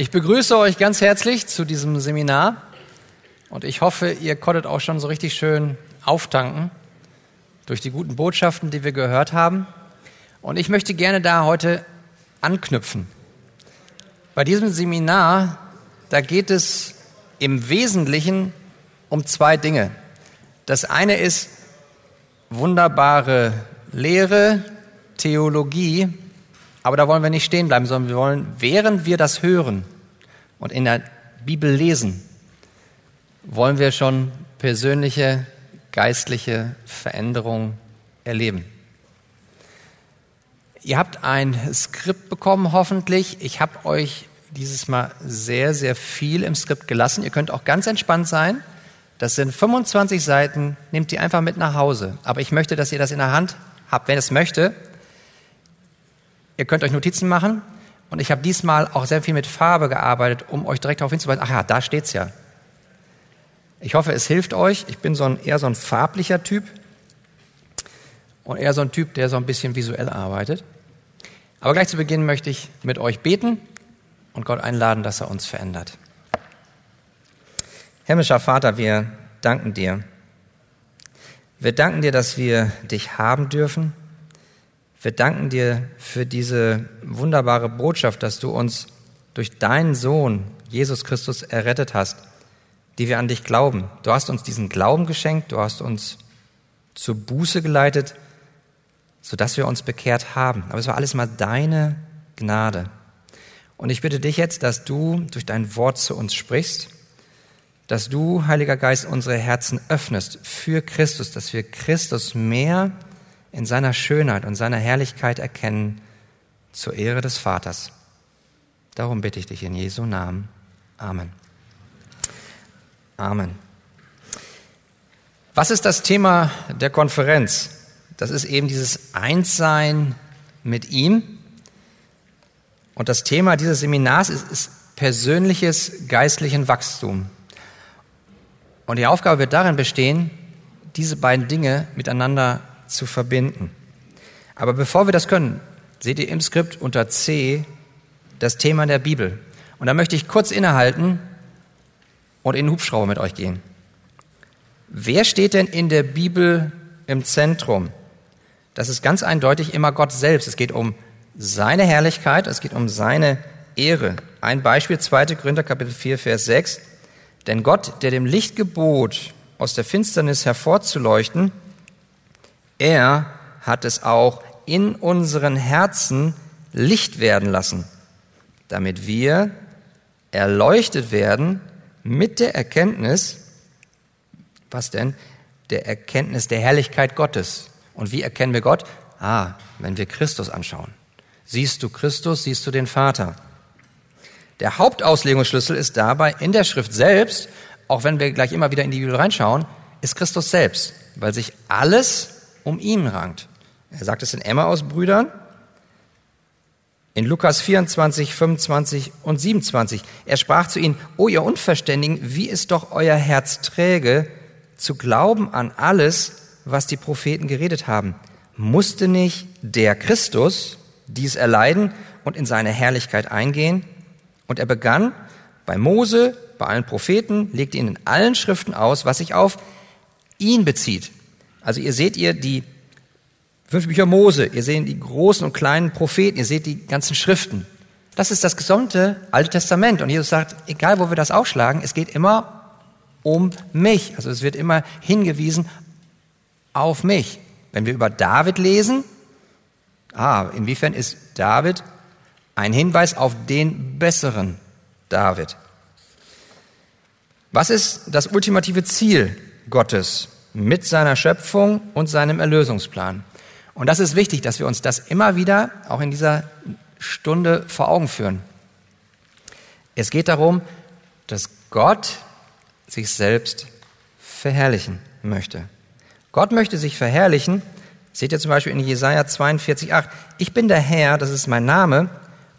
Ich begrüße euch ganz herzlich zu diesem Seminar und ich hoffe, ihr konntet auch schon so richtig schön auftanken durch die guten Botschaften, die wir gehört haben. Und ich möchte gerne da heute anknüpfen. Bei diesem Seminar, da geht es im Wesentlichen um zwei Dinge. Das eine ist wunderbare Lehre, Theologie, aber da wollen wir nicht stehen bleiben, sondern wir wollen, während wir das hören und in der Bibel lesen, wollen wir schon persönliche geistliche Veränderung erleben. Ihr habt ein Skript bekommen, hoffentlich. Ich habe euch dieses Mal sehr, sehr viel im Skript gelassen. Ihr könnt auch ganz entspannt sein. Das sind 25 Seiten, nehmt die einfach mit nach Hause. Aber ich möchte, dass ihr das in der Hand habt, wenn es möchte. Ihr könnt euch Notizen machen. Und ich habe diesmal auch sehr viel mit Farbe gearbeitet, um euch direkt darauf hinzuweisen, ach ja, da steht's ja. Ich hoffe, es hilft euch. Ich bin so ein, eher so ein farblicher Typ und eher so ein Typ, der so ein bisschen visuell arbeitet. Aber gleich zu Beginn möchte ich mit euch beten und Gott einladen, dass er uns verändert. Himmlischer Vater, wir danken dir. Wir danken dir, dass wir dich haben dürfen. Wir danken dir für diese wunderbare Botschaft, dass du uns durch deinen Sohn Jesus Christus errettet hast, die wir an dich glauben. Du hast uns diesen Glauben geschenkt, du hast uns zur Buße geleitet, sodass wir uns bekehrt haben. Aber es war alles mal deine Gnade. Und ich bitte dich jetzt, dass du durch dein Wort zu uns sprichst dass du, Heiliger Geist, unsere Herzen öffnest für Christus, dass wir Christus mehr in seiner Schönheit und seiner Herrlichkeit erkennen zur Ehre des Vaters. Darum bitte ich dich in Jesu Namen. Amen. Amen. Was ist das Thema der Konferenz? Das ist eben dieses Einssein mit ihm. Und das Thema dieses Seminars ist, ist persönliches geistlichen Wachstum. Und die Aufgabe wird darin bestehen, diese beiden Dinge miteinander zu verbinden. Aber bevor wir das können, seht ihr im Skript unter C das Thema der Bibel. Und da möchte ich kurz innehalten und in den Hubschrauber mit euch gehen. Wer steht denn in der Bibel im Zentrum? Das ist ganz eindeutig immer Gott selbst. Es geht um seine Herrlichkeit, es geht um seine Ehre. Ein Beispiel, 2. Korinther Kapitel 4, Vers 6. Denn Gott, der dem Licht gebot, aus der Finsternis hervorzuleuchten, er hat es auch in unseren Herzen Licht werden lassen, damit wir erleuchtet werden mit der Erkenntnis, was denn? Der Erkenntnis der Herrlichkeit Gottes. Und wie erkennen wir Gott? Ah, wenn wir Christus anschauen. Siehst du Christus, siehst du den Vater. Der Hauptauslegungsschlüssel ist dabei in der Schrift selbst, auch wenn wir gleich immer wieder in die Bibel reinschauen, ist Christus selbst, weil sich alles um ihn rankt. Er sagt es in Emmaus Brüdern, in Lukas 24, 25 und 27. Er sprach zu ihnen, O ihr Unverständigen, wie ist doch euer Herz träge, zu glauben an alles, was die Propheten geredet haben. Musste nicht der Christus dies erleiden und in seine Herrlichkeit eingehen? Und er begann bei Mose, bei allen Propheten, legte ihnen in allen Schriften aus, was sich auf ihn bezieht. Also ihr seht ihr die fünf Bücher Mose, ihr seht die großen und kleinen Propheten, ihr seht die ganzen Schriften. Das ist das gesamte Alte Testament. Und Jesus sagt, egal wo wir das aufschlagen, es geht immer um mich. Also es wird immer hingewiesen auf mich. Wenn wir über David lesen, ah, inwiefern ist David ein Hinweis auf den besseren David. Was ist das ultimative Ziel Gottes mit seiner Schöpfung und seinem Erlösungsplan? Und das ist wichtig, dass wir uns das immer wieder auch in dieser Stunde vor Augen führen. Es geht darum, dass Gott sich selbst verherrlichen möchte. Gott möchte sich verherrlichen. Seht ihr zum Beispiel in Jesaja 42,8. Ich bin der Herr, das ist mein Name,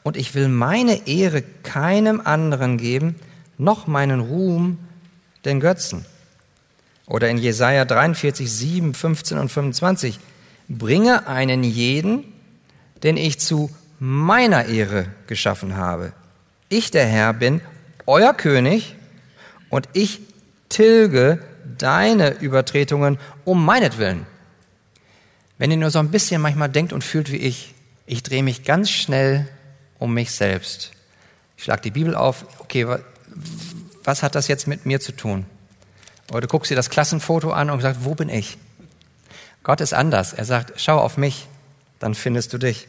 und ich will meine Ehre keinem anderen geben, noch meinen Ruhm den Götzen. Oder in Jesaja 43, 7, 15 und 25. Bringe einen jeden, den ich zu meiner Ehre geschaffen habe. Ich, der Herr, bin euer König und ich tilge deine Übertretungen um meinetwillen. Wenn ihr nur so ein bisschen manchmal denkt und fühlt wie ich, ich drehe mich ganz schnell um mich selbst. Ich schlage die Bibel auf, okay, was hat das jetzt mit mir zu tun? Oder du guckst dir das Klassenfoto an und sagst, wo bin ich? Gott ist anders. Er sagt, schau auf mich, dann findest du dich.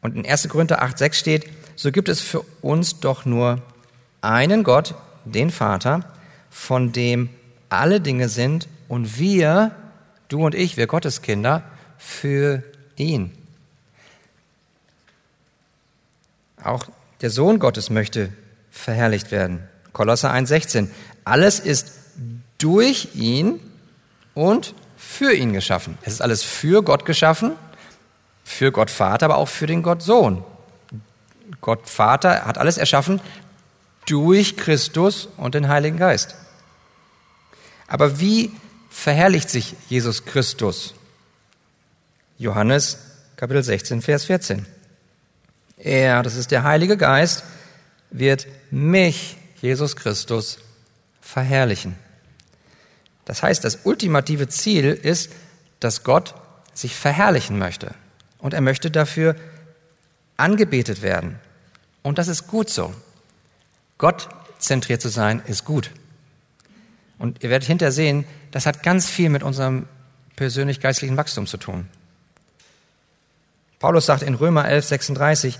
Und in 1. Korinther 8, 6 steht, so gibt es für uns doch nur einen Gott, den Vater, von dem alle Dinge sind und wir, du und ich, wir Gotteskinder, für ihn. Auch der Sohn Gottes möchte verherrlicht werden. Kolosser 1,16. Alles ist durch ihn und für ihn geschaffen. Es ist alles für Gott geschaffen, für Gott Vater, aber auch für den Gott Sohn. Gott Vater hat alles erschaffen durch Christus und den Heiligen Geist. Aber wie verherrlicht sich Jesus Christus? Johannes Kapitel 16, Vers 14. Er, das ist der Heilige Geist, wird mich, Jesus Christus, verherrlichen. Das heißt, das ultimative Ziel ist, dass Gott sich verherrlichen möchte. Und er möchte dafür angebetet werden. Und das ist gut so. Gott zentriert zu sein, ist gut. Und ihr werdet hinterher sehen, das hat ganz viel mit unserem persönlich-geistlichen Wachstum zu tun. Paulus sagt in Römer 11, 36,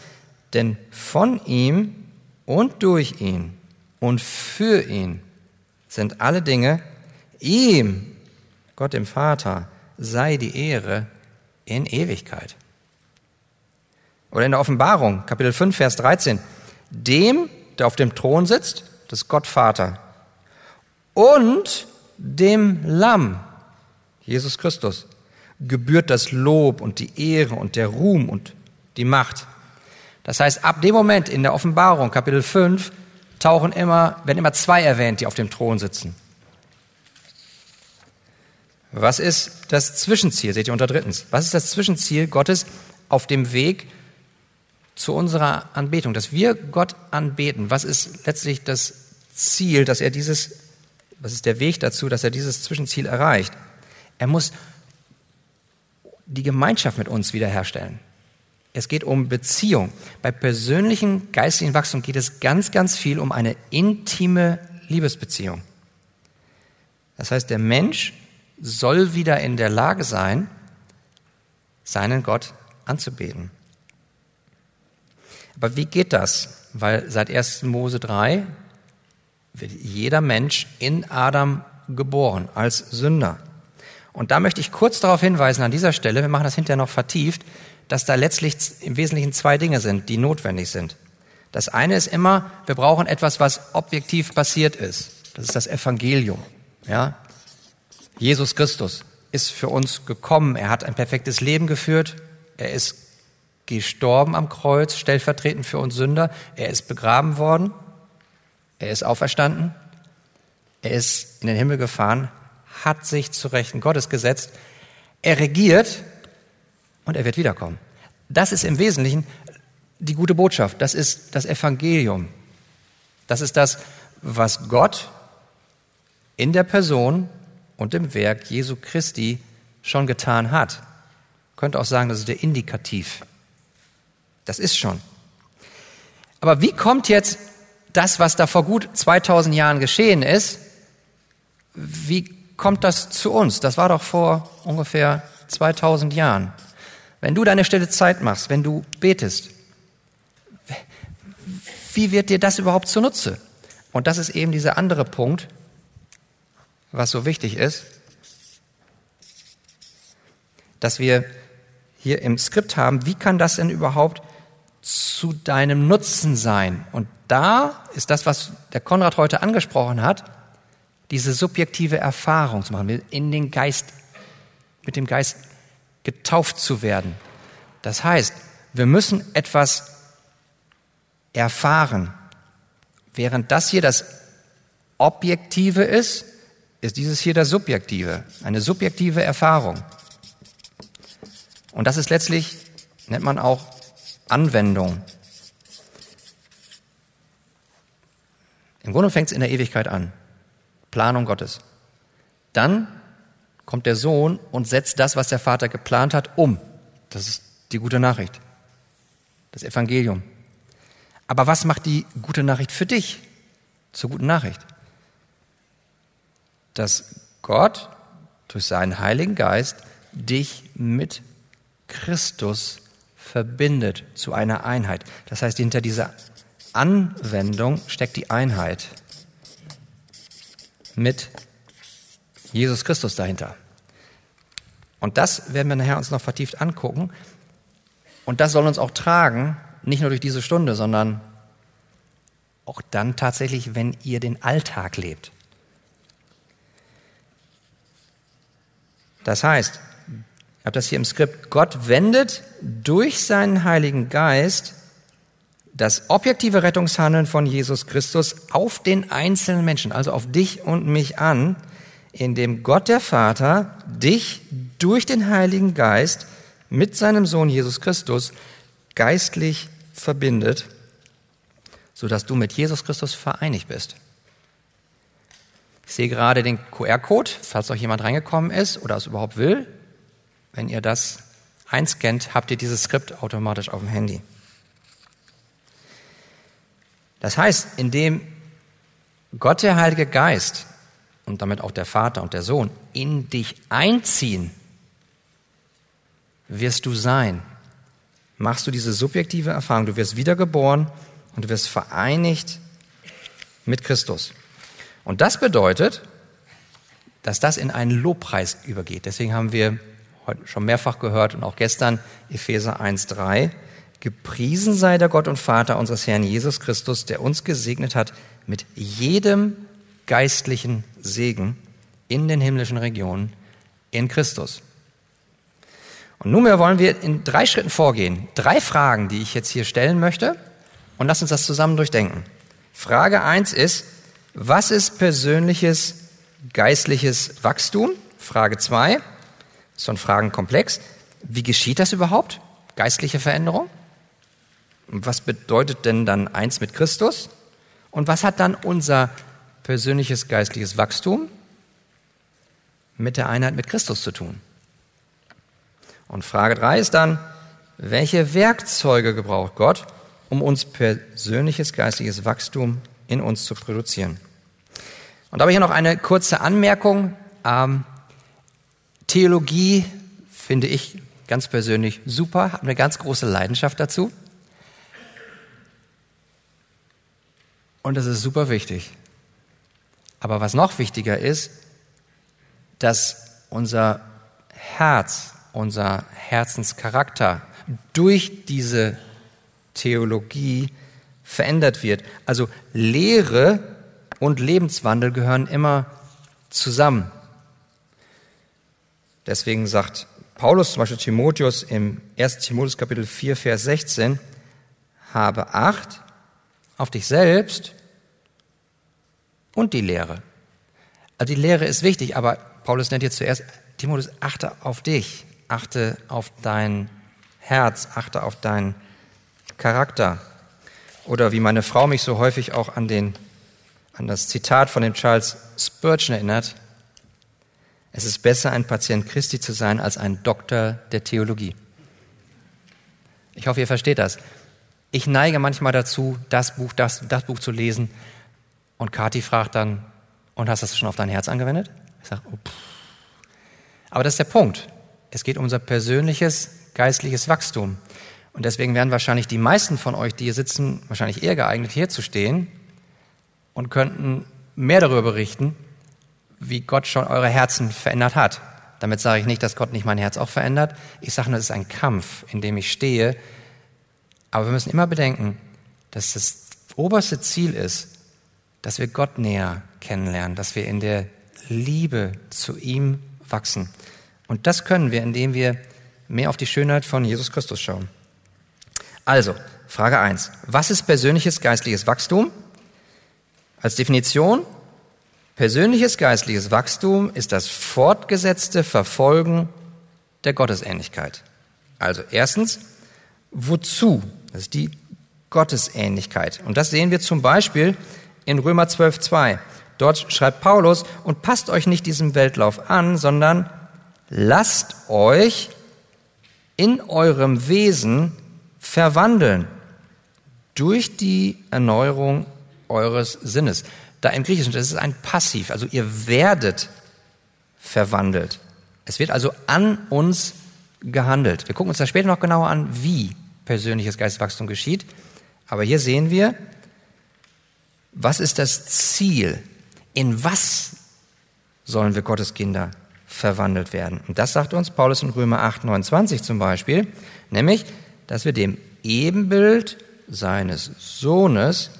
denn von ihm und durch ihn und für ihn sind alle Dinge, ihm, Gott dem Vater, sei die Ehre in Ewigkeit. Oder in der Offenbarung, Kapitel 5, Vers 13, dem, der auf dem Thron sitzt, das Gott Vater, und dem Lamm, Jesus Christus, gebührt das Lob und die Ehre und der Ruhm und die Macht. Das heißt, ab dem Moment in der Offenbarung, Kapitel 5, tauchen immer, werden immer zwei erwähnt, die auf dem Thron sitzen. Was ist das Zwischenziel? Seht ihr unter drittens. Was ist das Zwischenziel Gottes auf dem Weg zu unserer Anbetung? Dass wir Gott anbeten. Was ist letztlich das Ziel, dass er dieses, was ist der Weg dazu, dass er dieses Zwischenziel erreicht? Er muss die Gemeinschaft mit uns wiederherstellen. Es geht um Beziehung. Bei persönlichen geistlichen Wachstum geht es ganz, ganz viel um eine intime Liebesbeziehung. Das heißt, der Mensch soll wieder in der Lage sein, seinen Gott anzubeten. Aber wie geht das? Weil seit 1. Mose 3 wird jeder Mensch in Adam geboren als Sünder. Und da möchte ich kurz darauf hinweisen an dieser Stelle, wir machen das hinterher noch vertieft, dass da letztlich im Wesentlichen zwei Dinge sind, die notwendig sind. Das eine ist immer, wir brauchen etwas, was objektiv passiert ist. Das ist das Evangelium. Ja? Jesus Christus ist für uns gekommen. Er hat ein perfektes Leben geführt. Er ist gestorben am Kreuz, stellvertretend für uns Sünder. Er ist begraben worden. Er ist auferstanden. Er ist in den Himmel gefahren, hat sich zu Rechten Gottes gesetzt. Er regiert und er wird wiederkommen. Das ist im Wesentlichen die gute Botschaft. Das ist das Evangelium. Das ist das, was Gott in der Person und im Werk Jesu Christi schon getan hat. Ich könnte auch sagen, das ist der Indikativ. Das ist schon. Aber wie kommt jetzt das, was da vor gut 2000 Jahren geschehen ist, wie kommt das zu uns? Das war doch vor ungefähr 2000 Jahren. Wenn du deine stille Zeit machst, wenn du betest, wie wird dir das überhaupt zunutze? Und das ist eben dieser andere Punkt, was so wichtig ist, dass wir hier im Skript haben, wie kann das denn überhaupt zu deinem Nutzen sein? Und da ist das, was der Konrad heute angesprochen hat, diese subjektive Erfahrung zu machen, in den Geist, mit dem Geist getauft zu werden. Das heißt, wir müssen etwas erfahren. Während das hier das Objektive ist, ist dieses hier das Subjektive, eine subjektive Erfahrung. Und das ist letztlich, nennt man auch Anwendung. Im Grunde fängt es in der Ewigkeit an. Planung Gottes. Dann kommt der Sohn und setzt das, was der Vater geplant hat, um. Das ist die gute Nachricht. Das Evangelium. Aber was macht die gute Nachricht für dich zur guten Nachricht? Dass Gott durch seinen Heiligen Geist dich mit Christus verbindet zu einer Einheit. Das heißt, hinter dieser Anwendung steckt die Einheit mit Jesus Christus dahinter. Und das werden wir nachher uns noch vertieft angucken. Und das soll uns auch tragen, nicht nur durch diese Stunde, sondern auch dann tatsächlich, wenn ihr den Alltag lebt. Das heißt, ich habe das hier im Skript, Gott wendet durch seinen Heiligen Geist das objektive Rettungshandeln von Jesus Christus auf den einzelnen Menschen, also auf dich und mich an, indem Gott der Vater dich durch den Heiligen Geist mit seinem Sohn Jesus Christus geistlich verbindet, sodass du mit Jesus Christus vereinigt bist. Ich sehe gerade den QR-Code, falls euch jemand reingekommen ist oder es überhaupt will. Wenn ihr das einscannt, habt ihr dieses Skript automatisch auf dem Handy. Das heißt, indem Gott der Heilige Geist und damit auch der Vater und der Sohn in dich einziehen, wirst du sein. Machst du diese subjektive Erfahrung, du wirst wiedergeboren und du wirst vereinigt mit Christus. Und das bedeutet, dass das in einen Lobpreis übergeht. Deswegen haben wir heute schon mehrfach gehört und auch gestern Epheser 1.3. Gepriesen sei der Gott und Vater unseres Herrn Jesus Christus, der uns gesegnet hat mit jedem geistlichen Segen in den himmlischen Regionen in Christus. Und nunmehr wollen wir in drei Schritten vorgehen. Drei Fragen, die ich jetzt hier stellen möchte. Und lass uns das zusammen durchdenken. Frage eins ist, was ist persönliches geistliches Wachstum? Frage zwei, so ein Fragenkomplex. Wie geschieht das überhaupt? Geistliche Veränderung? Und was bedeutet denn dann eins mit Christus? Und was hat dann unser persönliches geistliches Wachstum mit der Einheit mit Christus zu tun? Und Frage drei ist dann, welche Werkzeuge gebraucht Gott, um uns persönliches geistliches Wachstum in uns zu produzieren? Und da habe ich hier noch eine kurze Anmerkung. Ähm, Theologie finde ich ganz persönlich super, habe eine ganz große Leidenschaft dazu. Und das ist super wichtig. Aber was noch wichtiger ist, dass unser Herz, unser Herzenscharakter durch diese Theologie verändert wird. Also Lehre und Lebenswandel gehören immer zusammen. Deswegen sagt Paulus zum Beispiel Timotheus im 1. Timotheus Kapitel 4, Vers 16, habe Acht auf dich selbst und die Lehre. Also die Lehre ist wichtig, aber Paulus nennt jetzt zuerst, Timotheus, achte auf dich, achte auf dein Herz, achte auf deinen Charakter. Oder wie meine Frau mich so häufig auch an, den, an das Zitat von dem Charles Spurgeon erinnert, es ist besser, ein Patient Christi zu sein, als ein Doktor der Theologie. Ich hoffe, ihr versteht das. Ich neige manchmal dazu, das Buch, das, das Buch zu lesen. Und Kathi fragt dann, und hast du das schon auf dein Herz angewendet? Ich sage, oh, aber das ist der Punkt. Es geht um unser persönliches geistliches Wachstum. Und deswegen werden wahrscheinlich die meisten von euch, die hier sitzen, wahrscheinlich eher geeignet, hier zu stehen und könnten mehr darüber berichten, wie Gott schon eure Herzen verändert hat. Damit sage ich nicht, dass Gott nicht mein Herz auch verändert. Ich sage nur, es ist ein Kampf, in dem ich stehe. Aber wir müssen immer bedenken, dass das oberste Ziel ist, dass wir Gott näher kennenlernen, dass wir in der Liebe zu ihm wachsen. Und das können wir, indem wir mehr auf die Schönheit von Jesus Christus schauen. Also, Frage eins: Was ist persönliches geistliches Wachstum? Als Definition, Persönliches geistliches Wachstum ist das fortgesetzte Verfolgen der Gottesähnlichkeit. Also erstens, wozu? Das ist die Gottesähnlichkeit. Und das sehen wir zum Beispiel in Römer 12.2. Dort schreibt Paulus, und passt euch nicht diesem Weltlauf an, sondern lasst euch in eurem Wesen verwandeln durch die Erneuerung eures Sinnes. Da im Griechischen, das ist ein Passiv, also ihr werdet verwandelt. Es wird also an uns gehandelt. Wir gucken uns da später noch genauer an, wie persönliches Geistwachstum geschieht. Aber hier sehen wir, was ist das Ziel? In was sollen wir Gottes Kinder verwandelt werden? Und das sagt uns Paulus in Römer 8, 29 zum Beispiel, nämlich, dass wir dem Ebenbild seines Sohnes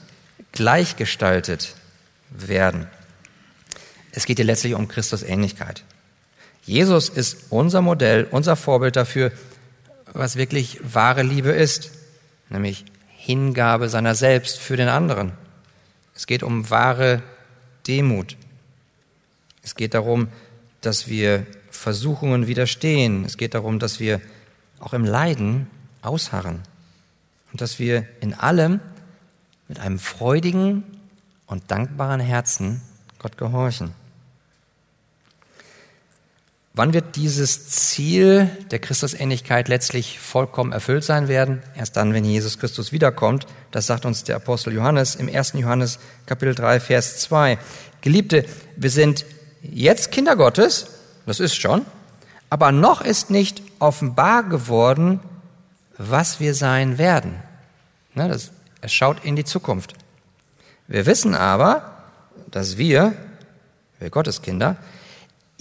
gleichgestaltet werden. Es geht hier letztlich um Christus Ähnlichkeit. Jesus ist unser Modell, unser Vorbild dafür, was wirklich wahre Liebe ist, nämlich Hingabe seiner selbst für den anderen. Es geht um wahre Demut. Es geht darum, dass wir Versuchungen widerstehen. Es geht darum, dass wir auch im Leiden ausharren und dass wir in allem mit einem freudigen und dankbaren Herzen Gott gehorchen. Wann wird dieses Ziel der Christusähnlichkeit letztlich vollkommen erfüllt sein werden? Erst dann, wenn Jesus Christus wiederkommt. Das sagt uns der Apostel Johannes im 1. Johannes Kapitel 3, Vers 2. Geliebte, wir sind jetzt Kinder Gottes, das ist schon, aber noch ist nicht offenbar geworden, was wir sein werden. Ne, das, es schaut in die Zukunft. Wir wissen aber, dass wir, wir Gotteskinder,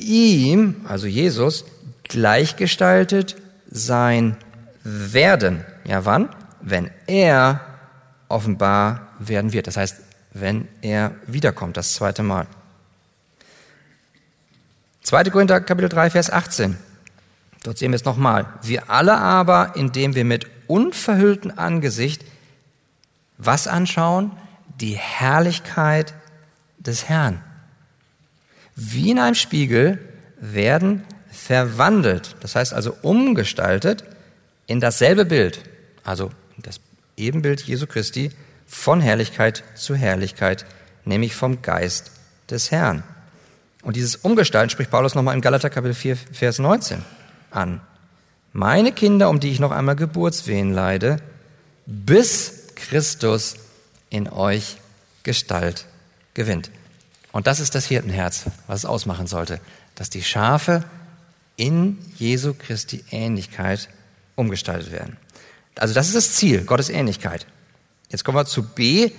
ihm, also Jesus, gleichgestaltet sein werden. Ja, wann? Wenn er offenbar werden wird. Das heißt, wenn er wiederkommt, das zweite Mal. 2. Korinther Kapitel 3, Vers 18. Dort sehen wir es nochmal. Wir alle aber, indem wir mit unverhülltem Angesicht was anschauen? Die Herrlichkeit des Herrn wie in einem Spiegel werden verwandelt, das heißt also umgestaltet in dasselbe Bild, also das Ebenbild Jesu Christi von Herrlichkeit zu Herrlichkeit, nämlich vom Geist des Herrn. Und dieses Umgestalten spricht Paulus nochmal im Galater Kapitel 4, Vers 19 an. Meine Kinder, um die ich noch einmal Geburtswehen leide, bis Christus in euch Gestalt gewinnt. Und das ist das Hirtenherz, was es ausmachen sollte, dass die Schafe in Jesu Christi Ähnlichkeit umgestaltet werden. Also das ist das Ziel, Gottes Ähnlichkeit. Jetzt kommen wir zu B,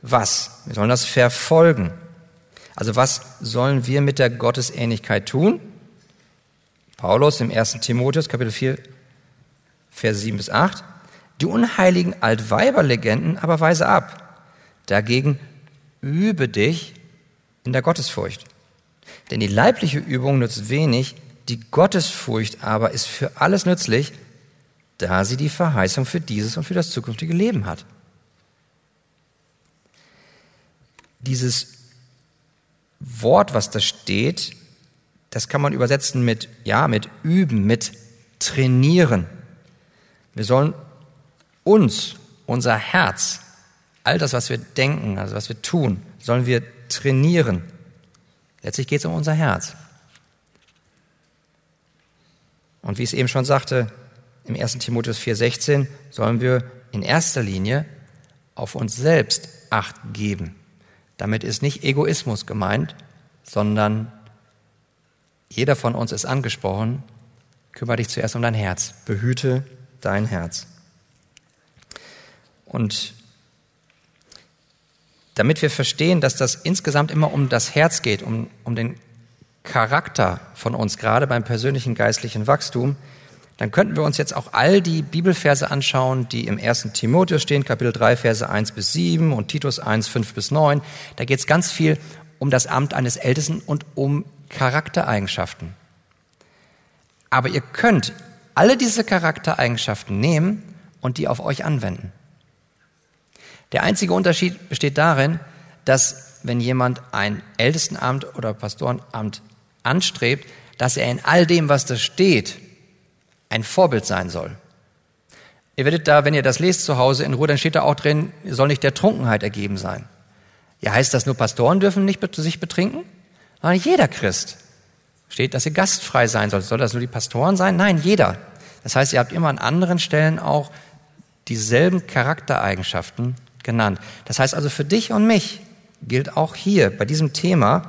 was? Wir sollen das verfolgen. Also was sollen wir mit der Gottesähnlichkeit tun? Paulus im 1. Timotheus Kapitel 4, Verse 7 bis 8. Die unheiligen Altweiberlegenden aber weise ab. Dagegen übe dich in der Gottesfurcht. Denn die leibliche Übung nützt wenig, die Gottesfurcht aber ist für alles nützlich, da sie die Verheißung für dieses und für das zukünftige Leben hat. Dieses Wort, was da steht, das kann man übersetzen mit, ja, mit üben, mit trainieren. Wir sollen uns, unser Herz, all das, was wir denken, also was wir tun, sollen wir trainieren. Letztlich geht es um unser Herz. Und wie ich es eben schon sagte, im 1. Timotheus 4,16 sollen wir in erster Linie auf uns selbst Acht geben. Damit ist nicht Egoismus gemeint, sondern jeder von uns ist angesprochen, kümmere dich zuerst um dein Herz, behüte dein Herz. Und damit wir verstehen, dass das insgesamt immer um das Herz geht, um, um den Charakter von uns, gerade beim persönlichen geistlichen Wachstum, dann könnten wir uns jetzt auch all die Bibelverse anschauen, die im 1. Timotheus stehen, Kapitel 3, Verse 1 bis 7 und Titus 1, 5 bis 9. Da geht es ganz viel um das Amt eines Ältesten und um Charaktereigenschaften. Aber ihr könnt alle diese Charaktereigenschaften nehmen und die auf euch anwenden. Der einzige Unterschied besteht darin, dass wenn jemand ein Ältestenamt oder Pastorenamt anstrebt, dass er in all dem, was da steht, ein Vorbild sein soll. Ihr werdet da, wenn ihr das lest zu Hause in Ruhe, dann steht da auch drin, soll nicht der Trunkenheit ergeben sein. Ja, heißt das nur Pastoren dürfen nicht sich betrinken? Nein, jeder Christ. Steht, dass ihr gastfrei sein sollt. Soll das nur die Pastoren sein? Nein, jeder. Das heißt, ihr habt immer an anderen Stellen auch dieselben Charaktereigenschaften genannt. Das heißt also für dich und mich gilt auch hier bei diesem Thema,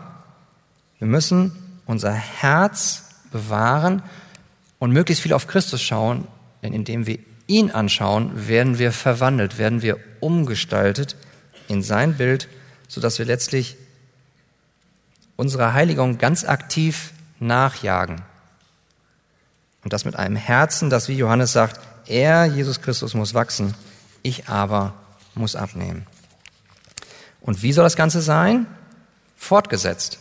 wir müssen unser Herz bewahren und möglichst viel auf Christus schauen, denn indem wir ihn anschauen, werden wir verwandelt, werden wir umgestaltet in sein Bild, sodass wir letztlich unsere Heiligung ganz aktiv nachjagen. Und das mit einem Herzen, das wie Johannes sagt, er, Jesus Christus, muss wachsen, ich aber muss abnehmen. Und wie soll das Ganze sein? Fortgesetzt.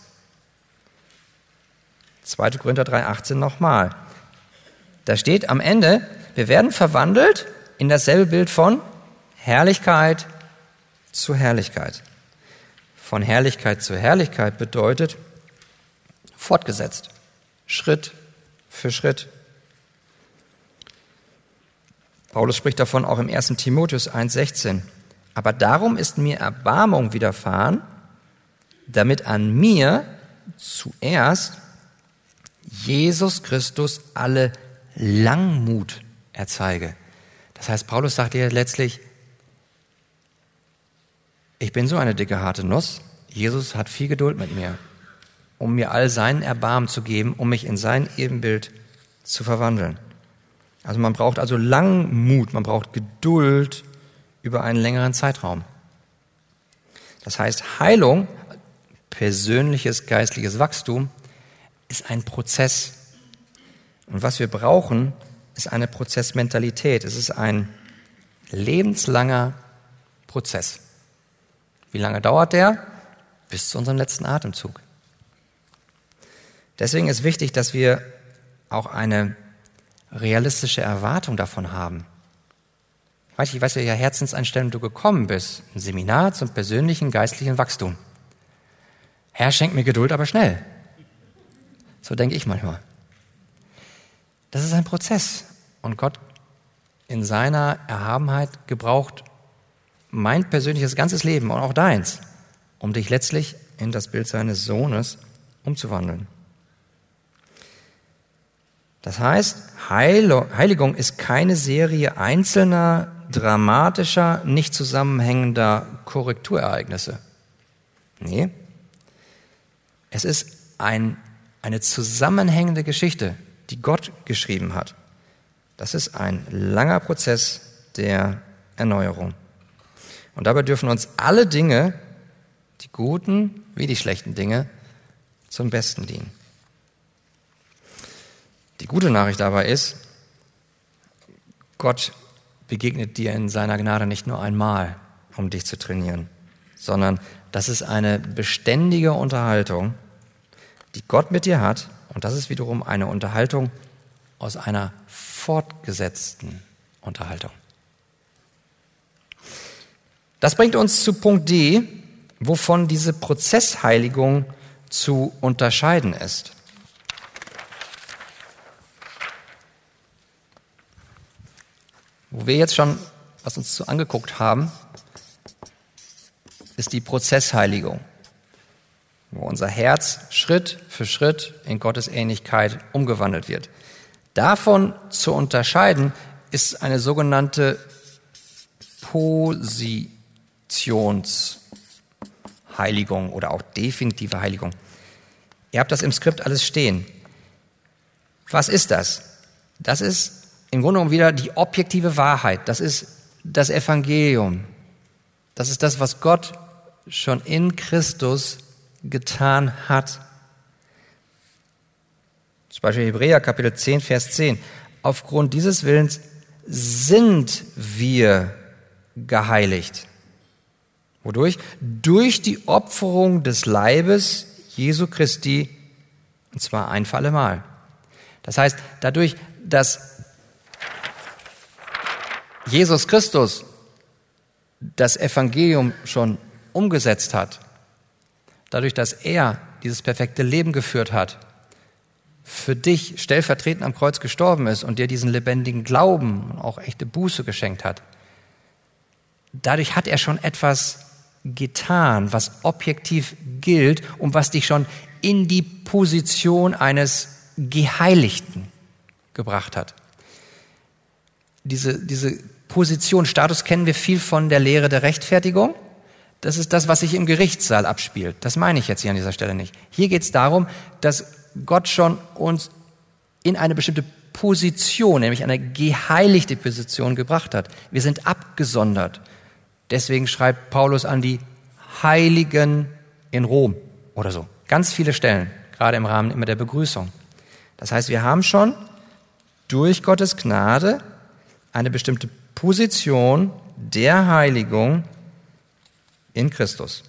2. Korinther 3,18 nochmal. Da steht am Ende, wir werden verwandelt in dasselbe Bild von Herrlichkeit zu Herrlichkeit. Von Herrlichkeit zu Herrlichkeit bedeutet fortgesetzt, Schritt für Schritt. Paulus spricht davon auch im 1. Timotheus 1,16. Aber darum ist mir Erbarmung widerfahren, damit an mir zuerst Jesus Christus alle Langmut erzeige. Das heißt, Paulus sagt dir letztlich, ich bin so eine dicke, harte Nuss. Jesus hat viel Geduld mit mir, um mir all seinen Erbarmen zu geben, um mich in sein Ebenbild zu verwandeln. Also man braucht also Langmut, man braucht Geduld über einen längeren Zeitraum. Das heißt, Heilung, persönliches geistliches Wachstum, ist ein Prozess. Und was wir brauchen, ist eine Prozessmentalität. Es ist ein lebenslanger Prozess. Wie lange dauert der? Bis zu unserem letzten Atemzug. Deswegen ist wichtig, dass wir auch eine realistische Erwartung davon haben. Weiß, ich weiß, welcher Herzenseinstellung du gekommen bist. Ein Seminar zum persönlichen geistlichen Wachstum. Herr, schenkt mir Geduld, aber schnell. So denke ich manchmal. Das ist ein Prozess. Und Gott in seiner Erhabenheit gebraucht mein persönliches ganzes Leben und auch deins, um dich letztlich in das Bild seines Sohnes umzuwandeln. Das heißt, Heiligung ist keine Serie einzelner, dramatischer, nicht zusammenhängender Korrekturereignisse. Nee, es ist ein, eine zusammenhängende Geschichte, die Gott geschrieben hat. Das ist ein langer Prozess der Erneuerung. Und dabei dürfen uns alle Dinge, die guten wie die schlechten Dinge, zum Besten dienen. Die gute Nachricht dabei ist, Gott begegnet dir in seiner Gnade nicht nur einmal, um dich zu trainieren, sondern das ist eine beständige Unterhaltung, die Gott mit dir hat. Und das ist wiederum eine Unterhaltung aus einer fortgesetzten Unterhaltung. Das bringt uns zu Punkt D, wovon diese Prozessheiligung zu unterscheiden ist. Wo wir jetzt schon, was uns so angeguckt haben, ist die Prozessheiligung, wo unser Herz Schritt für Schritt in Gottes Ähnlichkeit umgewandelt wird. Davon zu unterscheiden ist eine sogenannte Positionsheiligung oder auch definitive Heiligung. Ihr habt das im Skript alles stehen. Was ist das? Das ist im Grunde genommen wieder die objektive Wahrheit. Das ist das Evangelium. Das ist das, was Gott schon in Christus getan hat. Zum Beispiel Hebräer Kapitel 10, Vers 10. Aufgrund dieses Willens sind wir geheiligt. Wodurch? Durch die Opferung des Leibes Jesu Christi, und zwar ein für allemal. Das heißt, dadurch, dass Jesus Christus das Evangelium schon umgesetzt hat, dadurch, dass er dieses perfekte Leben geführt hat, für dich stellvertretend am Kreuz gestorben ist und dir diesen lebendigen Glauben und auch echte Buße geschenkt hat, dadurch hat er schon etwas getan, was objektiv gilt und was dich schon in die Position eines Geheiligten gebracht hat. Diese, diese Position, Status kennen wir viel von der Lehre der Rechtfertigung. Das ist das, was sich im Gerichtssaal abspielt. Das meine ich jetzt hier an dieser Stelle nicht. Hier geht es darum, dass Gott schon uns in eine bestimmte Position, nämlich eine geheiligte Position gebracht hat. Wir sind abgesondert. Deswegen schreibt Paulus an die Heiligen in Rom oder so. Ganz viele Stellen, gerade im Rahmen immer der Begrüßung. Das heißt, wir haben schon durch Gottes Gnade eine bestimmte Position der Heiligung in Christus.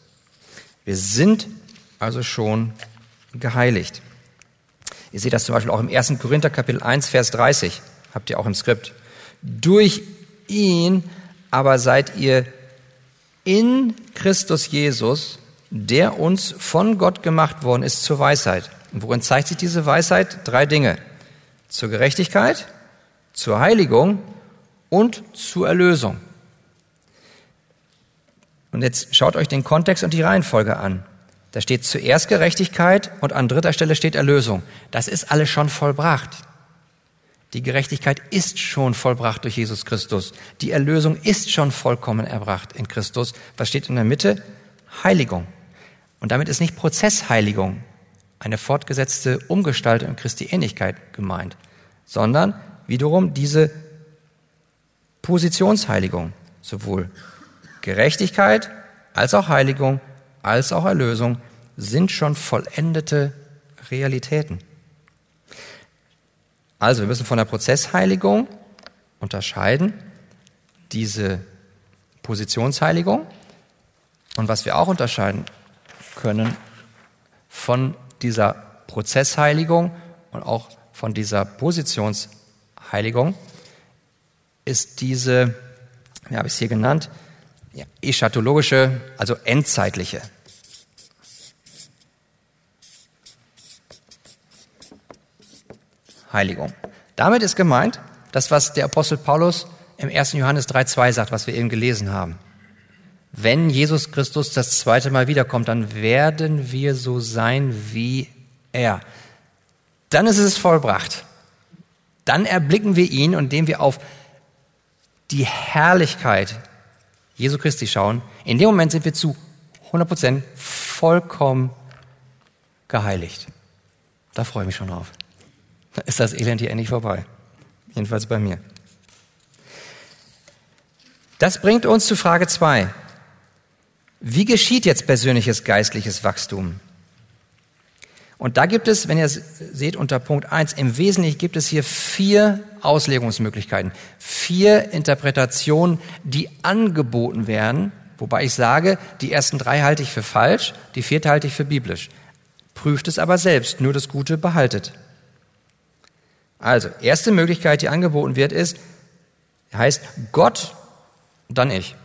Wir sind also schon geheiligt. Ihr seht das zum Beispiel auch im 1. Korinther Kapitel 1, Vers 30, habt ihr auch im Skript. Durch ihn aber seid ihr in Christus Jesus, der uns von Gott gemacht worden ist zur Weisheit. Und worin zeigt sich diese Weisheit? Drei Dinge. Zur Gerechtigkeit, zur Heiligung und zur Erlösung. Und jetzt schaut euch den Kontext und die Reihenfolge an. Da steht zuerst Gerechtigkeit und an dritter Stelle steht Erlösung. Das ist alles schon vollbracht. Die Gerechtigkeit ist schon vollbracht durch Jesus Christus. Die Erlösung ist schon vollkommen erbracht in Christus. Was steht in der Mitte? Heiligung. Und damit ist nicht Prozessheiligung, eine fortgesetzte Umgestaltung Christi Ähnlichkeit gemeint, sondern wiederum diese Positionsheiligung, sowohl Gerechtigkeit als auch Heiligung als auch Erlösung sind schon vollendete Realitäten. Also wir müssen von der Prozessheiligung unterscheiden, diese Positionsheiligung und was wir auch unterscheiden können von dieser Prozessheiligung und auch von dieser Positionsheiligung ist diese, wie habe ich es hier genannt, ja, eschatologische, also endzeitliche. Heiligung. Damit ist gemeint, das, was der Apostel Paulus im 1. Johannes 3.2 sagt, was wir eben gelesen haben. Wenn Jesus Christus das zweite Mal wiederkommt, dann werden wir so sein wie er. Dann ist es vollbracht. Dann erblicken wir ihn, indem wir auf die Herrlichkeit Jesu Christi schauen. In dem Moment sind wir zu 100 Prozent vollkommen geheiligt. Da freue ich mich schon drauf. Da ist das Elend hier endlich vorbei. Jedenfalls bei mir. Das bringt uns zu Frage 2. Wie geschieht jetzt persönliches geistliches Wachstum? Und da gibt es, wenn ihr seht unter Punkt 1, im Wesentlichen gibt es hier vier Auslegungsmöglichkeiten, vier Interpretationen, die angeboten werden, wobei ich sage, die ersten drei halte ich für falsch, die vierte halte ich für biblisch. Prüft es aber selbst, nur das Gute behaltet. Also, erste Möglichkeit, die angeboten wird, ist, heißt Gott, dann ich.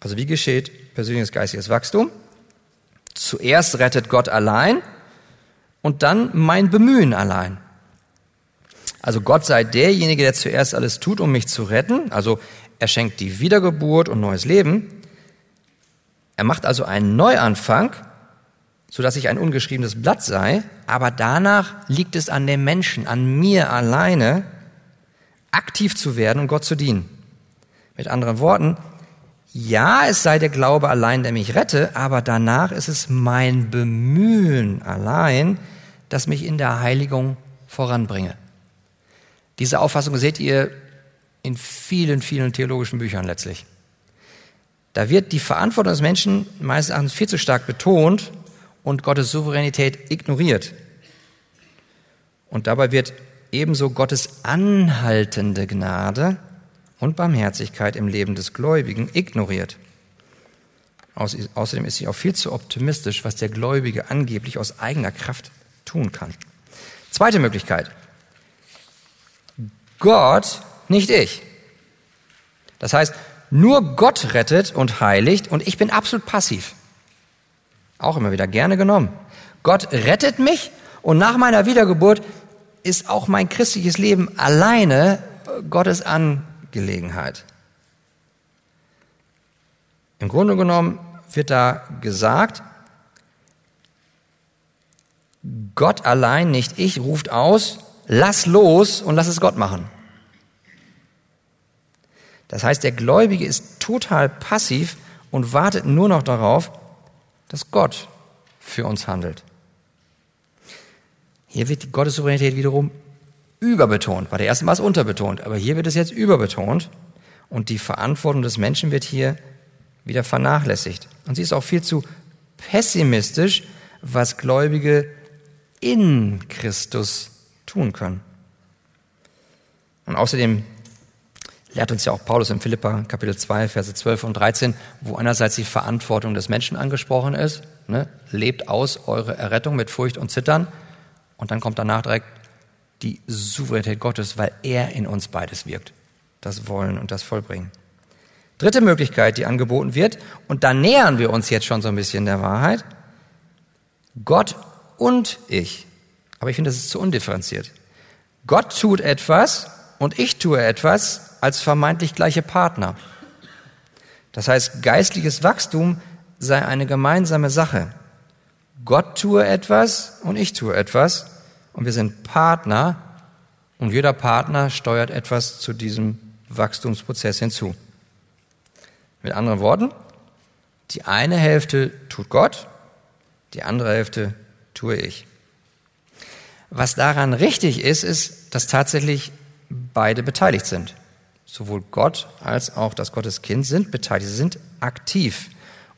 Also wie geschieht persönliches geistiges Wachstum? Zuerst rettet Gott allein und dann mein Bemühen allein. Also Gott sei derjenige, der zuerst alles tut, um mich zu retten. Also er schenkt die Wiedergeburt und neues Leben. Er macht also einen Neuanfang, sodass ich ein ungeschriebenes Blatt sei. Aber danach liegt es an dem Menschen, an mir alleine, aktiv zu werden und Gott zu dienen. Mit anderen Worten, ja, es sei der Glaube allein, der mich rette, aber danach ist es mein Bemühen allein, das mich in der Heiligung voranbringe. Diese Auffassung seht ihr in vielen, vielen theologischen Büchern letztlich. Da wird die Verantwortung des Menschen meines Erachtens viel zu stark betont und Gottes Souveränität ignoriert. Und dabei wird ebenso Gottes anhaltende Gnade und Barmherzigkeit im Leben des Gläubigen ignoriert. Außerdem ist sie auch viel zu optimistisch, was der Gläubige angeblich aus eigener Kraft tun kann. Zweite Möglichkeit. Gott, nicht ich. Das heißt, nur Gott rettet und heiligt und ich bin absolut passiv. Auch immer wieder gerne genommen. Gott rettet mich und nach meiner Wiedergeburt ist auch mein christliches Leben alleine Gottes an Gelegenheit. Im Grunde genommen wird da gesagt, Gott allein, nicht ich, ruft aus, lass los und lass es Gott machen. Das heißt, der Gläubige ist total passiv und wartet nur noch darauf, dass Gott für uns handelt. Hier wird die Gottessouveränität wiederum überbetont. Bei der ersten war es unterbetont, aber hier wird es jetzt überbetont und die Verantwortung des Menschen wird hier wieder vernachlässigt. Und sie ist auch viel zu pessimistisch, was Gläubige in Christus tun können. Und außerdem lehrt uns ja auch Paulus in Philippa Kapitel 2, Verse 12 und 13, wo einerseits die Verantwortung des Menschen angesprochen ist, ne? lebt aus eure Errettung mit Furcht und Zittern. Und dann kommt danach direkt die Souveränität Gottes, weil er in uns beides wirkt. Das Wollen und das Vollbringen. Dritte Möglichkeit, die angeboten wird, und da nähern wir uns jetzt schon so ein bisschen der Wahrheit. Gott und ich. Aber ich finde, das ist zu undifferenziert. Gott tut etwas und ich tue etwas als vermeintlich gleiche Partner. Das heißt, geistliches Wachstum sei eine gemeinsame Sache. Gott tue etwas und ich tue etwas und wir sind Partner und jeder Partner steuert etwas zu diesem Wachstumsprozess hinzu. Mit anderen Worten, die eine Hälfte tut Gott, die andere Hälfte tue ich. Was daran richtig ist, ist, dass tatsächlich beide beteiligt sind. Sowohl Gott als auch das Gotteskind sind beteiligt, sie sind aktiv.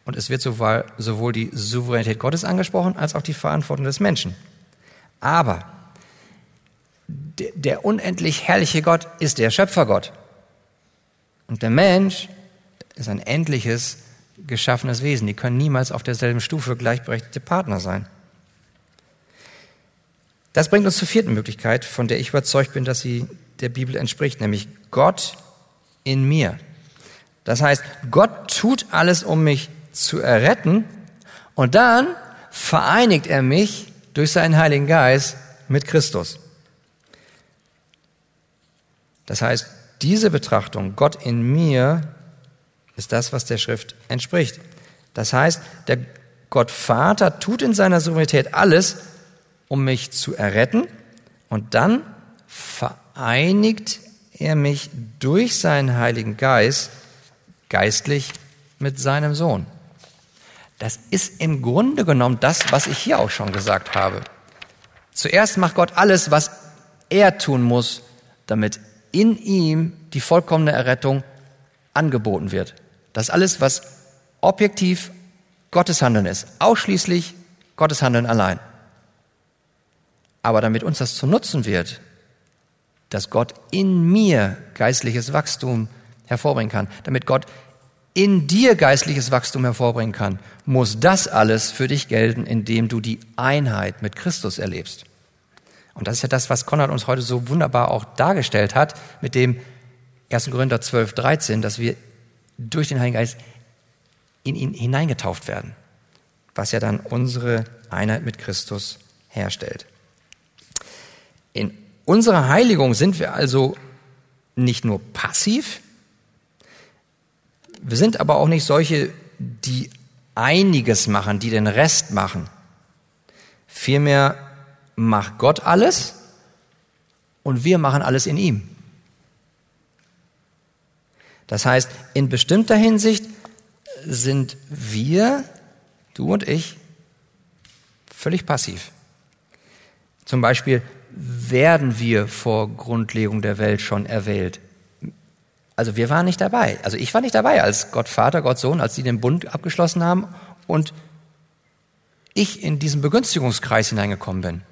Und es wird sowohl, sowohl die Souveränität Gottes angesprochen, als auch die Verantwortung des Menschen. Aber der, unendlich herrliche Gott ist der Schöpfergott. Und der Mensch ist ein endliches, geschaffenes Wesen. Die können niemals auf derselben Stufe gleichberechtigte Partner sein. Das bringt uns zur vierten Möglichkeit, von der ich überzeugt bin, dass sie der Bibel entspricht, nämlich Gott in mir. Das heißt, Gott tut alles, um mich zu erretten und dann vereinigt er mich durch seinen Heiligen Geist mit Christus. Das heißt, diese Betrachtung, Gott in mir, ist das, was der Schrift entspricht. Das heißt, der Gott Vater tut in seiner Souveränität alles, um mich zu erretten und dann vereinigt er mich durch seinen Heiligen Geist geistlich mit seinem Sohn. Das ist im Grunde genommen das, was ich hier auch schon gesagt habe. Zuerst macht Gott alles, was er tun muss, damit in ihm die vollkommene Errettung angeboten wird. Das alles, was objektiv Gottes Handeln ist. Ausschließlich Gottes Handeln allein. Aber damit uns das zu nutzen wird, dass Gott in mir geistliches Wachstum hervorbringen kann, damit Gott in dir geistliches Wachstum hervorbringen kann, muss das alles für dich gelten, indem du die Einheit mit Christus erlebst. Und das ist ja das, was Konrad uns heute so wunderbar auch dargestellt hat, mit dem 1. Korinther 12, 13, dass wir durch den Heiligen Geist in ihn hineingetauft werden, was ja dann unsere Einheit mit Christus herstellt. In unserer Heiligung sind wir also nicht nur passiv, wir sind aber auch nicht solche, die einiges machen, die den Rest machen. Vielmehr macht Gott alles und wir machen alles in ihm. Das heißt, in bestimmter Hinsicht sind wir, du und ich, völlig passiv. Zum Beispiel, werden wir vor Grundlegung der Welt schon erwählt? Also wir waren nicht dabei. Also ich war nicht dabei, als Gott Vater, Gott Sohn, als sie den Bund abgeschlossen haben und ich in diesen Begünstigungskreis hineingekommen bin.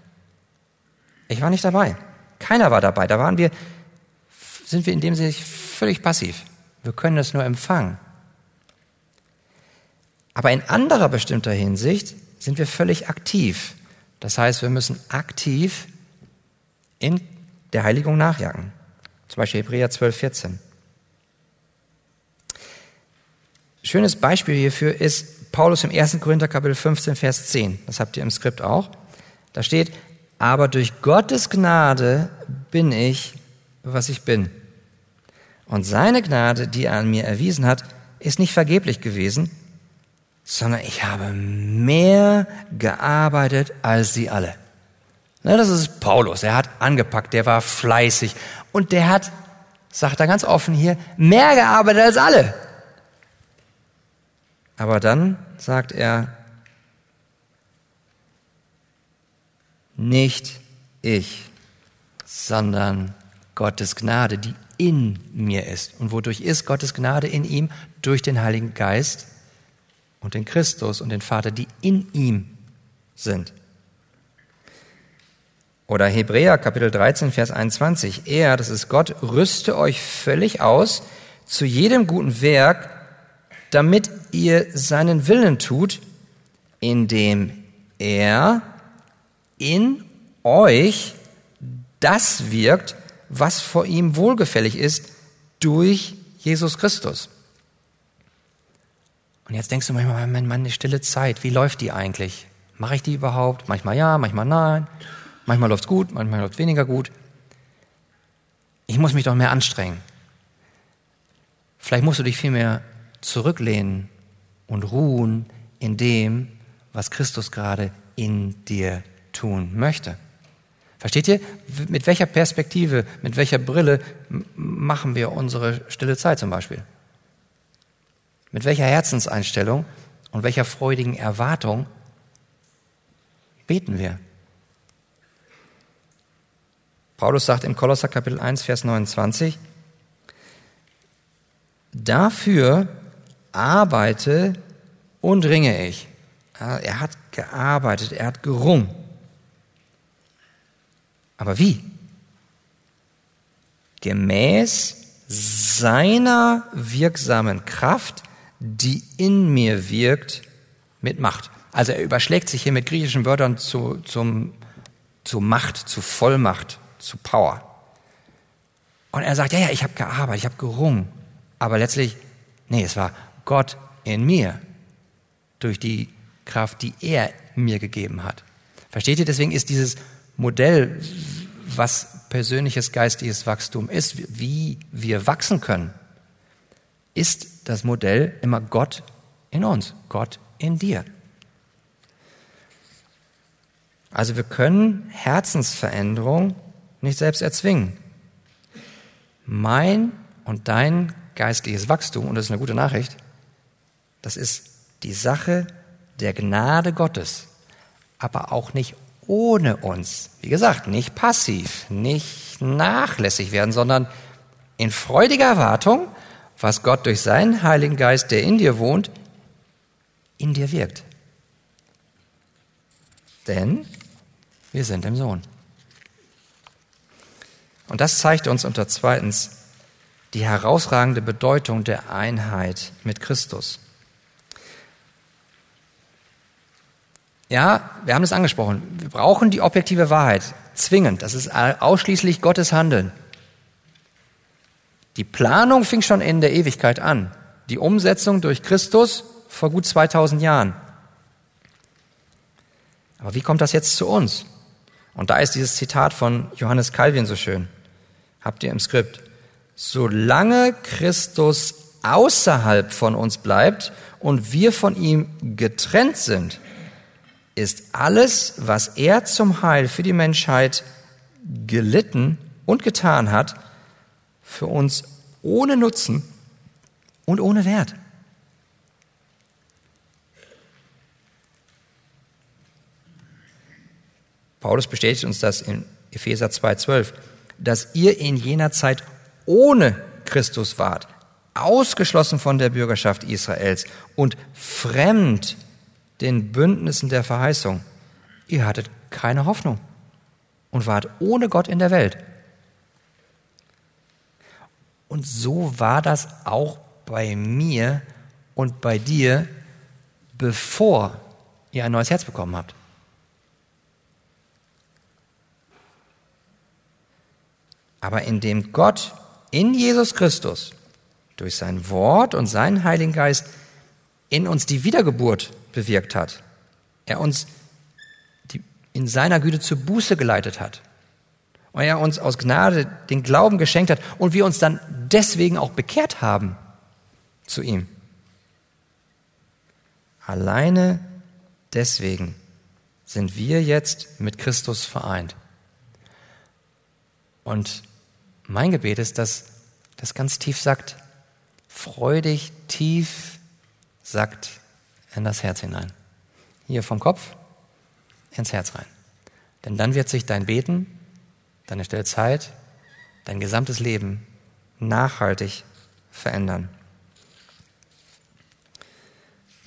Ich war nicht dabei. Keiner war dabei. Da waren wir, sind wir in dem Sinne völlig passiv. Wir können es nur empfangen. Aber in anderer bestimmter Hinsicht sind wir völlig aktiv. Das heißt, wir müssen aktiv in der Heiligung nachjagen. Zum Beispiel Hebräer 12, 14. Schönes Beispiel hierfür ist Paulus im 1. Korinther Kapitel 15, Vers 10. Das habt ihr im Skript auch. Da steht, aber durch Gottes Gnade bin ich, was ich bin. Und seine Gnade, die er an mir erwiesen hat, ist nicht vergeblich gewesen, sondern ich habe mehr gearbeitet als sie alle. Na, das ist Paulus. Er hat angepackt, der war fleißig und der hat, sagt er ganz offen hier, mehr gearbeitet als alle. Aber dann sagt er, nicht ich, sondern Gottes Gnade, die in mir ist. Und wodurch ist Gottes Gnade in ihm? Durch den Heiligen Geist und den Christus und den Vater, die in ihm sind. Oder Hebräer Kapitel 13, Vers 21. Er, das ist Gott, rüste euch völlig aus zu jedem guten Werk, damit ihr seinen Willen tut, indem er in euch das wirkt, was vor ihm wohlgefällig ist, durch Jesus Christus. Und jetzt denkst du manchmal, meine stille Zeit, wie läuft die eigentlich? Mache ich die überhaupt? Manchmal ja, manchmal nein. Manchmal läuft es gut, manchmal läuft es weniger gut. Ich muss mich doch mehr anstrengen. Vielleicht musst du dich viel mehr zurücklehnen und ruhen in dem, was Christus gerade in dir tun möchte. Versteht ihr? Mit welcher Perspektive, mit welcher Brille machen wir unsere stille Zeit zum Beispiel? Mit welcher Herzenseinstellung und welcher freudigen Erwartung beten wir? Paulus sagt im Kolosser Kapitel 1, Vers 29, Dafür arbeite und ringe ich. Er hat gearbeitet, er hat gerungen. Aber wie? Gemäß seiner wirksamen Kraft, die in mir wirkt, mit Macht. Also er überschlägt sich hier mit griechischen Wörtern zu, zum, zu Macht, zu Vollmacht, zu Power. Und er sagt, ja, ja, ich habe gearbeitet, ich habe gerungen. Aber letztlich, nee, es war Gott in mir durch die Kraft, die er mir gegeben hat. Versteht ihr? Deswegen ist dieses Modell, was persönliches geistiges Wachstum ist, wie wir wachsen können, ist das Modell immer Gott in uns, Gott in dir. Also wir können Herzensveränderung nicht selbst erzwingen. Mein und dein geistliches Wachstum, und das ist eine gute Nachricht, das ist die Sache der Gnade Gottes, aber auch nicht ohne uns. Wie gesagt, nicht passiv, nicht nachlässig werden, sondern in freudiger Erwartung, was Gott durch seinen Heiligen Geist, der in dir wohnt, in dir wirkt. Denn wir sind im Sohn. Und das zeigt uns unter zweitens die herausragende Bedeutung der Einheit mit Christus. Ja, wir haben es angesprochen. Wir brauchen die objektive Wahrheit. Zwingend. Das ist ausschließlich Gottes Handeln. Die Planung fing schon in der Ewigkeit an. Die Umsetzung durch Christus vor gut 2000 Jahren. Aber wie kommt das jetzt zu uns? Und da ist dieses Zitat von Johannes Calvin so schön. Habt ihr im Skript. Solange Christus außerhalb von uns bleibt und wir von ihm getrennt sind, ist alles, was er zum Heil für die Menschheit gelitten und getan hat, für uns ohne Nutzen und ohne Wert. Paulus bestätigt uns das in Epheser 2,12, dass ihr in jener Zeit ohne Christus wart, ausgeschlossen von der Bürgerschaft Israels und fremd den Bündnissen der Verheißung. Ihr hattet keine Hoffnung und wart ohne Gott in der Welt. Und so war das auch bei mir und bei dir, bevor ihr ein neues Herz bekommen habt. Aber indem Gott in Jesus Christus durch sein Wort und seinen Heiligen Geist in uns die Wiedergeburt bewirkt hat. Er uns in seiner Güte zur Buße geleitet hat. Und er uns aus Gnade den Glauben geschenkt hat und wir uns dann deswegen auch bekehrt haben zu ihm. Alleine deswegen sind wir jetzt mit Christus vereint. Und mein Gebet ist, dass das ganz tief sagt, freudig tief sagt in das Herz hinein. Hier vom Kopf ins Herz rein. Denn dann wird sich dein Beten, deine Stelle Zeit, dein gesamtes Leben nachhaltig verändern.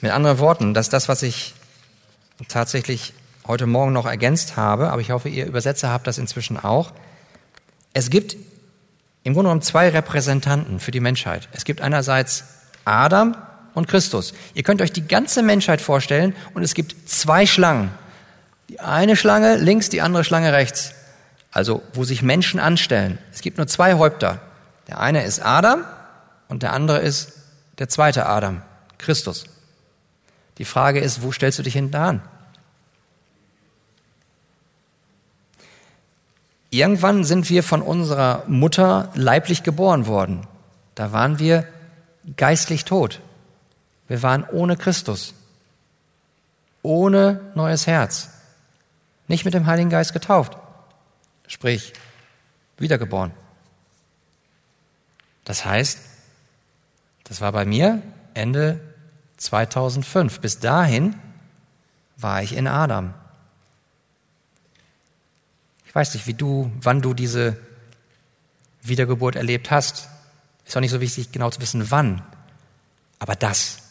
Mit anderen Worten, dass das, was ich tatsächlich heute Morgen noch ergänzt habe, aber ich hoffe, ihr Übersetzer habt das inzwischen auch. Es gibt im Grunde genommen zwei Repräsentanten für die Menschheit. Es gibt einerseits Adam und Christus. Ihr könnt euch die ganze Menschheit vorstellen und es gibt zwei Schlangen. Die eine Schlange links, die andere Schlange rechts. Also wo sich Menschen anstellen. Es gibt nur zwei Häupter. Der eine ist Adam und der andere ist der zweite Adam, Christus. Die Frage ist, wo stellst du dich hinten an? Irgendwann sind wir von unserer Mutter leiblich geboren worden. Da waren wir geistlich tot. Wir waren ohne Christus, ohne neues Herz, nicht mit dem Heiligen Geist getauft, sprich wiedergeboren. Das heißt, das war bei mir Ende 2005. Bis dahin war ich in Adam. Ich weiß nicht, wie du, wann du diese Wiedergeburt erlebt hast. Ist auch nicht so wichtig, genau zu wissen, wann. Aber das,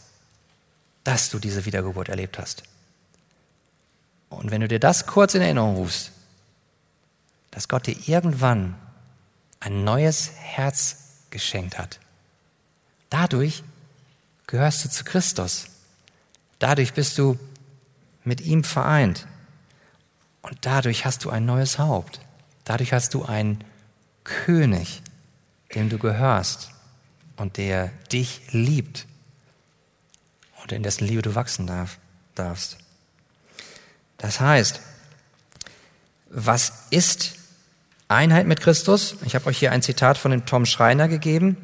dass du diese Wiedergeburt erlebt hast. Und wenn du dir das kurz in Erinnerung rufst, dass Gott dir irgendwann ein neues Herz geschenkt hat, dadurch gehörst du zu Christus. Dadurch bist du mit ihm vereint. Und dadurch hast du ein neues Haupt. Dadurch hast du einen König, dem du gehörst und der dich liebt und in dessen Liebe du wachsen darf, darfst. Das heißt, was ist Einheit mit Christus? Ich habe euch hier ein Zitat von dem Tom Schreiner gegeben.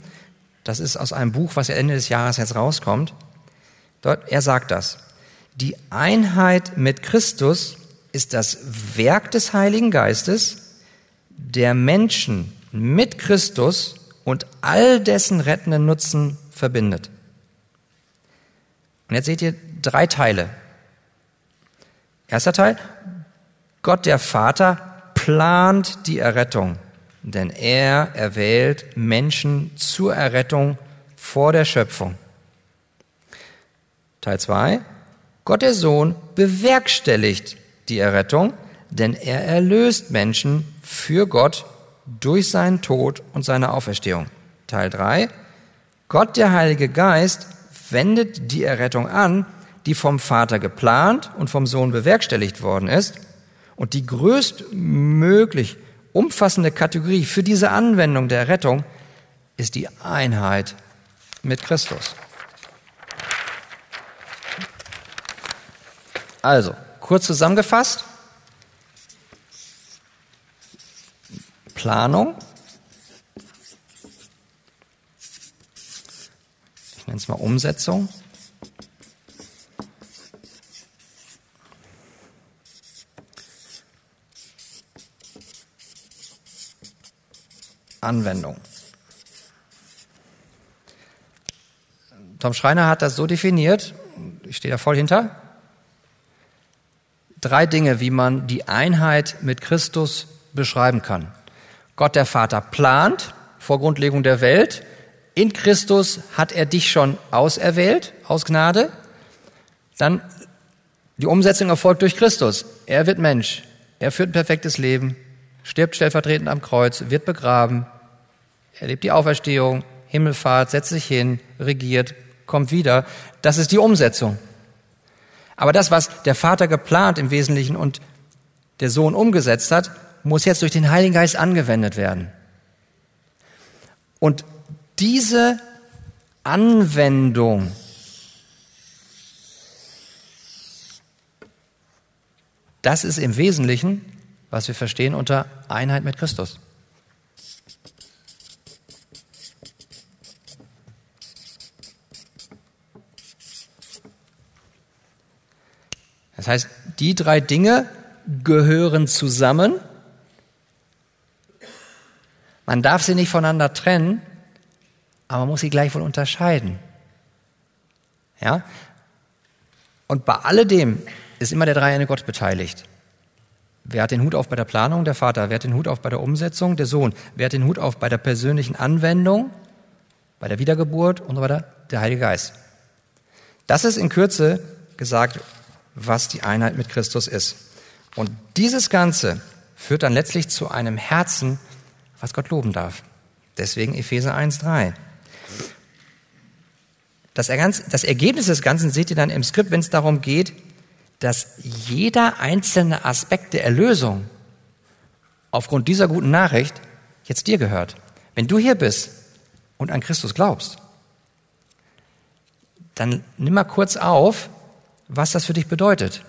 Das ist aus einem Buch, was Ende des Jahres jetzt rauskommt. Dort, er sagt das. Die Einheit mit Christus ist das Werk des Heiligen Geistes, der Menschen mit Christus und all dessen rettenden Nutzen verbindet. Und jetzt seht ihr drei Teile. Erster Teil, Gott der Vater plant die Errettung denn er erwählt Menschen zur Errettung vor der Schöpfung. Teil 2. Gott der Sohn bewerkstelligt die Errettung, denn er erlöst Menschen für Gott durch seinen Tod und seine Auferstehung. Teil 3. Gott der Heilige Geist wendet die Errettung an, die vom Vater geplant und vom Sohn bewerkstelligt worden ist und die größtmöglich umfassende Kategorie für diese Anwendung der Rettung ist die Einheit mit Christus. Also, kurz zusammengefasst, Planung, mal Umsetzung, Anwendung. Tom Schreiner hat das so definiert, ich stehe da voll hinter, drei Dinge, wie man die Einheit mit Christus beschreiben kann. Gott der Vater plant vor Grundlegung der Welt. In Christus hat er dich schon auserwählt, aus Gnade. Dann die Umsetzung erfolgt durch Christus. Er wird Mensch. Er führt ein perfektes Leben stirbt stellvertretend am Kreuz, wird begraben, erlebt die Auferstehung, Himmelfahrt, setzt sich hin, regiert, kommt wieder. Das ist die Umsetzung. Aber das, was der Vater geplant im Wesentlichen und der Sohn umgesetzt hat, muss jetzt durch den Heiligen Geist angewendet werden. Und diese Anwendung das ist im Wesentlichen was wir verstehen unter Einheit mit Christus. Das heißt, die drei Dinge gehören zusammen. Man darf sie nicht voneinander trennen, aber man muss sie gleichwohl unterscheiden. Ja? Und bei alledem ist immer der dreieinige Gott beteiligt. Wer hat den Hut auf bei der Planung? Der Vater. Wer hat den Hut auf bei der Umsetzung? Der Sohn. Wer hat den Hut auf bei der persönlichen Anwendung? Bei der Wiedergeburt und so weiter? Der Heilige Geist. Das ist in Kürze gesagt, was die Einheit mit Christus ist. Und dieses Ganze führt dann letztlich zu einem Herzen, was Gott loben darf. Deswegen Epheser 1.3. Das, das Ergebnis des Ganzen seht ihr dann im Skript, wenn es darum geht, dass jeder einzelne Aspekt der Erlösung aufgrund dieser guten Nachricht jetzt dir gehört. Wenn du hier bist und an Christus glaubst, dann nimm mal kurz auf, was das für dich bedeutet.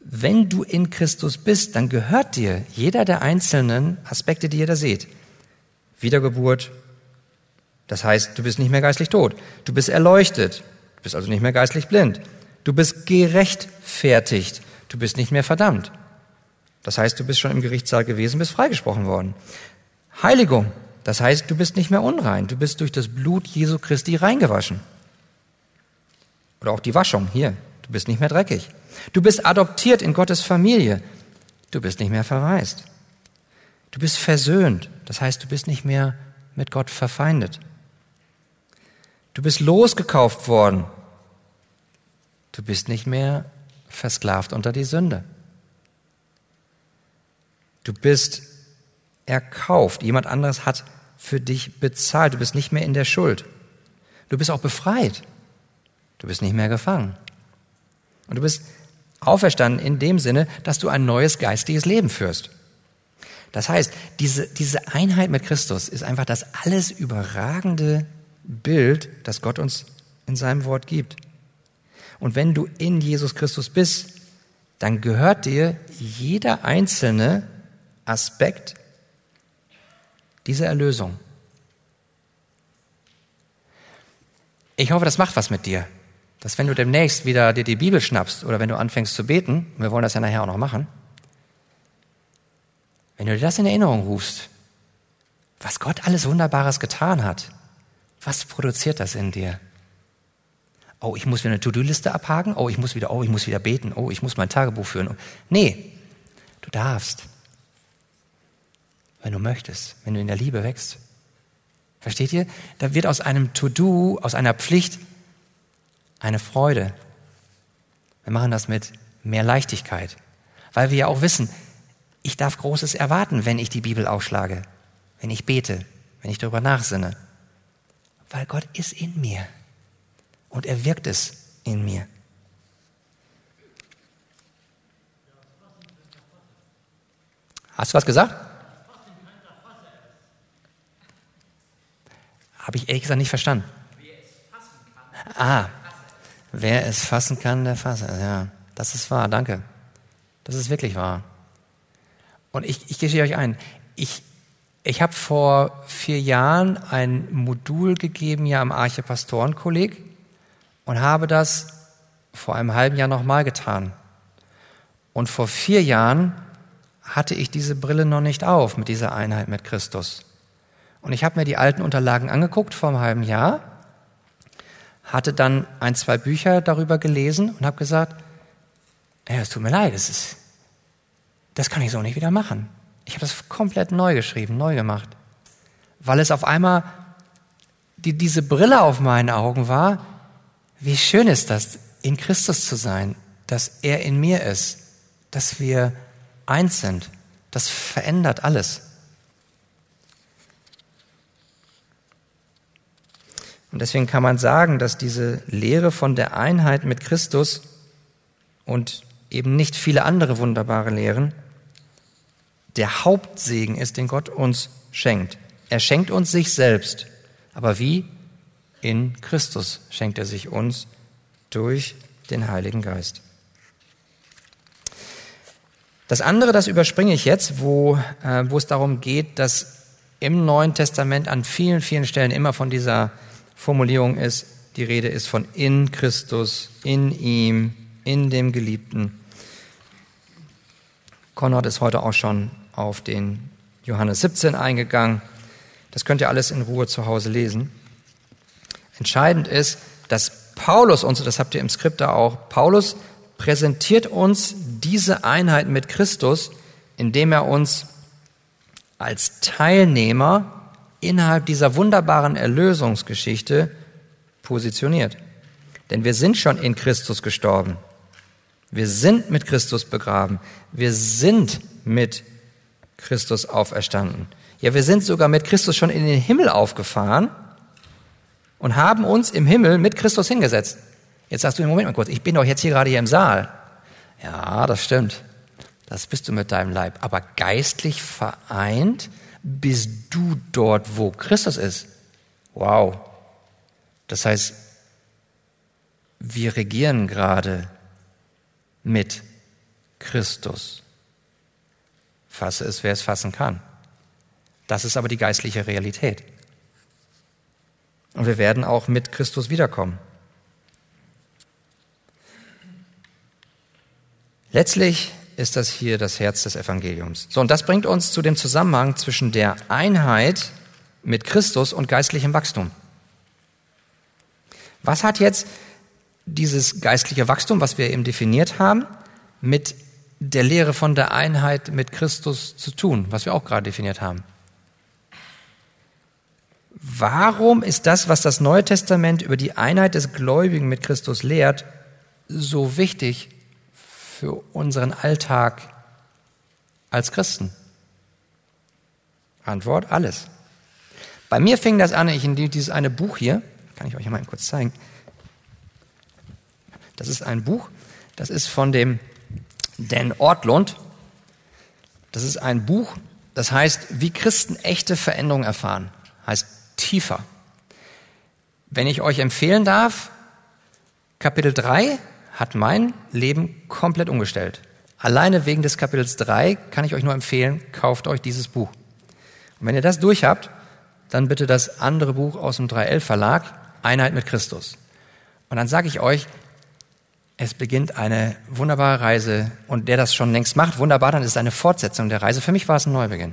Wenn du in Christus bist, dann gehört dir jeder der einzelnen Aspekte, die ihr da seht. Wiedergeburt, das heißt, du bist nicht mehr geistlich tot. Du bist erleuchtet, du bist also nicht mehr geistlich blind. Du bist gerechtfertigt, du bist nicht mehr verdammt. Das heißt, du bist schon im Gerichtssaal gewesen, bist freigesprochen worden. Heiligung, das heißt, du bist nicht mehr unrein, du bist durch das Blut Jesu Christi reingewaschen. Oder auch die Waschung hier, du bist nicht mehr dreckig. Du bist adoptiert in Gottes Familie, du bist nicht mehr verwaist. Du bist versöhnt, das heißt, du bist nicht mehr mit Gott verfeindet. Du bist losgekauft worden, du bist nicht mehr versklavt unter die Sünde. Du bist erkauft. Jemand anderes hat für dich bezahlt. Du bist nicht mehr in der Schuld. Du bist auch befreit. Du bist nicht mehr gefangen. Und du bist auferstanden in dem Sinne, dass du ein neues geistiges Leben führst. Das heißt, diese, diese Einheit mit Christus ist einfach das alles überragende Bild, das Gott uns in seinem Wort gibt. Und wenn du in Jesus Christus bist, dann gehört dir jeder einzelne Aspekt diese Erlösung. Ich hoffe, das macht was mit dir. Dass wenn du demnächst wieder dir die Bibel schnappst oder wenn du anfängst zu beten, wir wollen das ja nachher auch noch machen, wenn du dir das in Erinnerung rufst, was Gott alles Wunderbares getan hat, was produziert das in dir? Oh, ich muss wieder eine To-Do-Liste abhaken. Oh, ich muss wieder, oh, ich muss wieder beten. Oh, ich muss mein Tagebuch führen. Nee, du darfst wenn du möchtest, wenn du in der Liebe wächst. Versteht ihr? Da wird aus einem To-Do, aus einer Pflicht eine Freude. Wir machen das mit mehr Leichtigkeit, weil wir ja auch wissen, ich darf Großes erwarten, wenn ich die Bibel aufschlage, wenn ich bete, wenn ich darüber nachsinne. Weil Gott ist in mir und er wirkt es in mir. Hast du was gesagt? Habe ich ehrlich gesagt nicht verstanden. Ah, wer es fassen kann, der fasse. Ja, das ist wahr, danke. Das ist wirklich wahr. Und ich, ich gestehe euch ein, ich, ich habe vor vier Jahren ein Modul gegeben ja am Archepastorenkolleg und habe das vor einem halben Jahr nochmal getan. Und vor vier Jahren hatte ich diese Brille noch nicht auf mit dieser Einheit mit Christus. Und ich habe mir die alten Unterlagen angeguckt vor einem halben Jahr, hatte dann ein, zwei Bücher darüber gelesen und habe gesagt, ja, es tut mir leid, das, ist, das kann ich so nicht wieder machen. Ich habe das komplett neu geschrieben, neu gemacht, weil es auf einmal die, diese Brille auf meinen Augen war, wie schön ist das, in Christus zu sein, dass er in mir ist, dass wir eins sind. Das verändert alles. Und deswegen kann man sagen, dass diese Lehre von der Einheit mit Christus und eben nicht viele andere wunderbare Lehren der Hauptsegen ist, den Gott uns schenkt. Er schenkt uns sich selbst. Aber wie? In Christus schenkt er sich uns durch den Heiligen Geist. Das andere, das überspringe ich jetzt, wo, äh, wo es darum geht, dass im Neuen Testament an vielen, vielen Stellen immer von dieser Formulierung ist, die Rede ist von in Christus, in ihm, in dem Geliebten. Konrad ist heute auch schon auf den Johannes 17 eingegangen. Das könnt ihr alles in Ruhe zu Hause lesen. Entscheidend ist, dass Paulus uns, das habt ihr im Skript da auch, Paulus präsentiert uns diese Einheit mit Christus, indem er uns als Teilnehmer innerhalb dieser wunderbaren Erlösungsgeschichte positioniert. Denn wir sind schon in Christus gestorben. Wir sind mit Christus begraben. Wir sind mit Christus auferstanden. Ja, wir sind sogar mit Christus schon in den Himmel aufgefahren und haben uns im Himmel mit Christus hingesetzt. Jetzt sagst du, Moment mal kurz, ich bin doch jetzt hier gerade hier im Saal. Ja, das stimmt. Das bist du mit deinem Leib. Aber geistlich vereint bist du dort, wo Christus ist. Wow. Das heißt, wir regieren gerade mit Christus. Fasse es, wer es fassen kann. Das ist aber die geistliche Realität. Und wir werden auch mit Christus wiederkommen. Letztlich ist das hier das Herz des Evangeliums. So, und das bringt uns zu dem Zusammenhang zwischen der Einheit mit Christus und geistlichem Wachstum. Was hat jetzt dieses geistliche Wachstum, was wir eben definiert haben, mit der Lehre von der Einheit mit Christus zu tun, was wir auch gerade definiert haben? Warum ist das, was das Neue Testament über die Einheit des Gläubigen mit Christus lehrt, so wichtig für unseren Alltag als Christen? Antwort, alles. Bei mir fing das an, ich in dieses eine Buch hier, kann ich euch mal kurz zeigen. Das ist ein Buch, das ist von dem Dan Ortlund. Das ist ein Buch, das heißt, wie Christen echte Veränderung erfahren. Heißt tiefer. Wenn ich euch empfehlen darf, Kapitel 3 hat mein Leben komplett umgestellt. Alleine wegen des Kapitels 3 kann ich euch nur empfehlen, kauft euch dieses Buch. Und wenn ihr das durch habt, dann bitte das andere Buch aus dem 3L Verlag, Einheit mit Christus. Und dann sage ich euch, es beginnt eine wunderbare Reise und der das schon längst macht, wunderbar, dann ist es eine Fortsetzung der Reise. Für mich war es ein Neubeginn.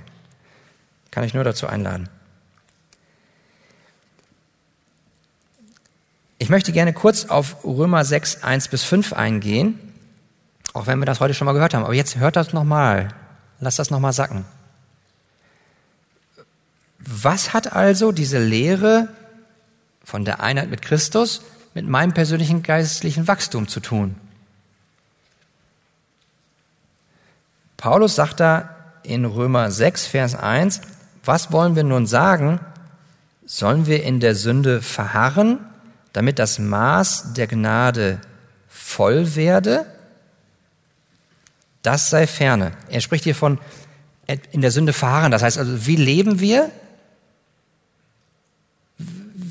Kann ich nur dazu einladen. Ich möchte gerne kurz auf Römer 6, 1 bis 5 eingehen, auch wenn wir das heute schon mal gehört haben. Aber jetzt hört das nochmal. Lass das nochmal sacken. Was hat also diese Lehre von der Einheit mit Christus mit meinem persönlichen geistlichen Wachstum zu tun? Paulus sagt da in Römer 6, Vers 1, was wollen wir nun sagen? Sollen wir in der Sünde verharren, damit das Maß der Gnade voll werde, das sei ferne. Er spricht hier von in der Sünde verharren. Das heißt also, wie leben wir?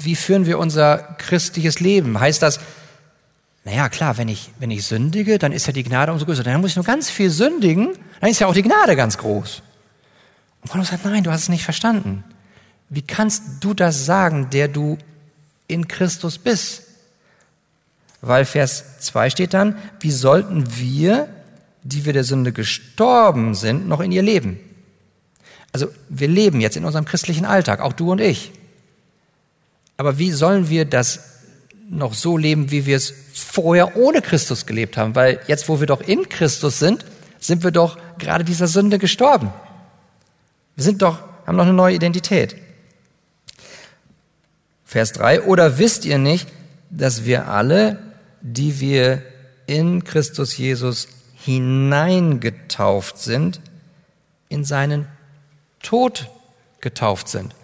Wie führen wir unser christliches Leben? Heißt das, naja, klar, wenn ich, wenn ich sündige, dann ist ja die Gnade umso größer. Dann muss ich nur ganz viel sündigen, dann ist ja auch die Gnade ganz groß. Und Paulus sagt, nein, du hast es nicht verstanden. Wie kannst du das sagen, der du in Christus bist. Weil Vers 2 steht dann, wie sollten wir, die wir der Sünde gestorben sind, noch in ihr leben? Also wir leben jetzt in unserem christlichen Alltag, auch du und ich. Aber wie sollen wir das noch so leben, wie wir es vorher ohne Christus gelebt haben? Weil jetzt, wo wir doch in Christus sind, sind wir doch gerade dieser Sünde gestorben. Wir sind doch, haben doch eine neue Identität. Vers 3, oder wisst ihr nicht, dass wir alle, die wir in Christus Jesus hineingetauft sind, in seinen Tod getauft sind?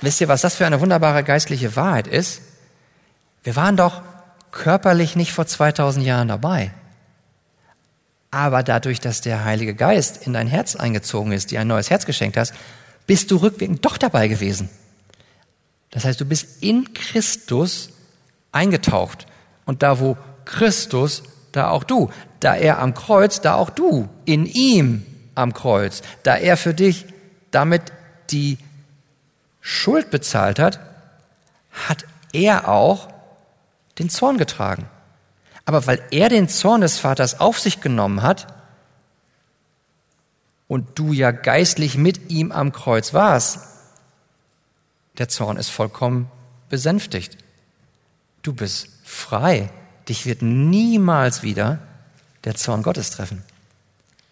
Wisst ihr, was das für eine wunderbare geistliche Wahrheit ist? Wir waren doch körperlich nicht vor 2000 Jahren dabei. Aber dadurch, dass der Heilige Geist in dein Herz eingezogen ist, dir ein neues Herz geschenkt hast, bist du rückwirkend doch dabei gewesen. Das heißt, du bist in Christus eingetaucht. Und da, wo Christus, da auch du. Da er am Kreuz, da auch du. In ihm am Kreuz. Da er für dich damit die Schuld bezahlt hat, hat er auch den Zorn getragen. Aber weil er den Zorn des Vaters auf sich genommen hat und du ja geistlich mit ihm am Kreuz warst, der Zorn ist vollkommen besänftigt. Du bist frei. Dich wird niemals wieder der Zorn Gottes treffen.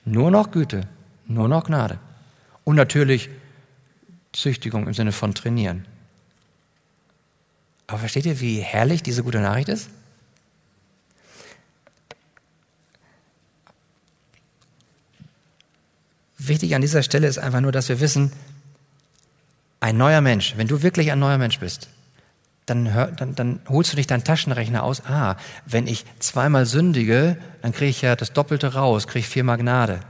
Nur noch Güte, nur noch Gnade. Und natürlich Züchtigung im Sinne von trainieren. Aber versteht ihr, wie herrlich diese gute Nachricht ist? Wichtig an dieser Stelle ist einfach nur, dass wir wissen, ein neuer Mensch, wenn du wirklich ein neuer Mensch bist, dann, hör, dann, dann holst du nicht deinen Taschenrechner aus. Ah, wenn ich zweimal sündige, dann kriege ich ja das Doppelte raus, kriege ich viermal Gnade.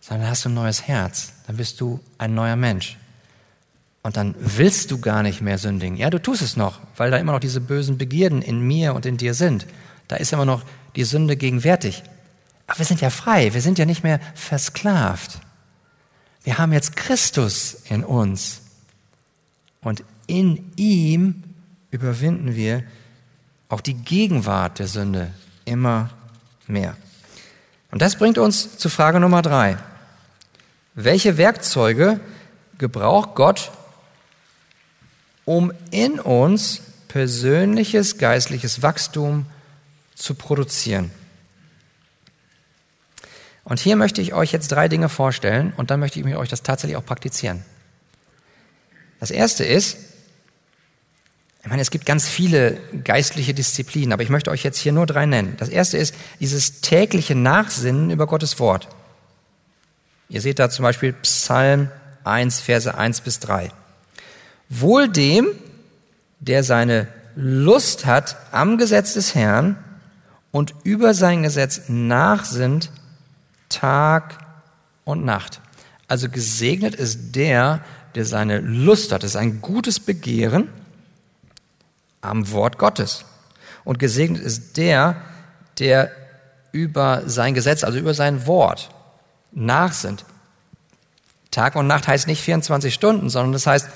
Sondern hast du ein neues Herz, dann bist du ein neuer Mensch. Und dann willst du gar nicht mehr sündigen. Ja, du tust es noch, weil da immer noch diese bösen Begierden in mir und in dir sind. Da ist immer noch die Sünde gegenwärtig. Aber wir sind ja frei, wir sind ja nicht mehr versklavt. Wir haben jetzt Christus in uns. Und in ihm überwinden wir auch die Gegenwart der Sünde immer mehr. Und das bringt uns zu Frage Nummer drei. Welche Werkzeuge gebraucht Gott, um in uns persönliches geistliches Wachstum zu produzieren. Und hier möchte ich euch jetzt drei Dinge vorstellen und dann möchte ich mit euch das tatsächlich auch praktizieren. Das erste ist, ich meine, es gibt ganz viele geistliche Disziplinen, aber ich möchte euch jetzt hier nur drei nennen. Das erste ist dieses tägliche Nachsinnen über Gottes Wort. Ihr seht da zum Beispiel Psalm 1, Verse 1 bis 3. Wohl dem, der seine Lust hat am Gesetz des Herrn und über sein Gesetz nachsinnt Tag und Nacht. Also gesegnet ist der, der seine Lust hat. Das ist ein gutes Begehren am Wort Gottes. Und gesegnet ist der, der über sein Gesetz, also über sein Wort nachsinnt. Tag und Nacht heißt nicht 24 Stunden, sondern das heißt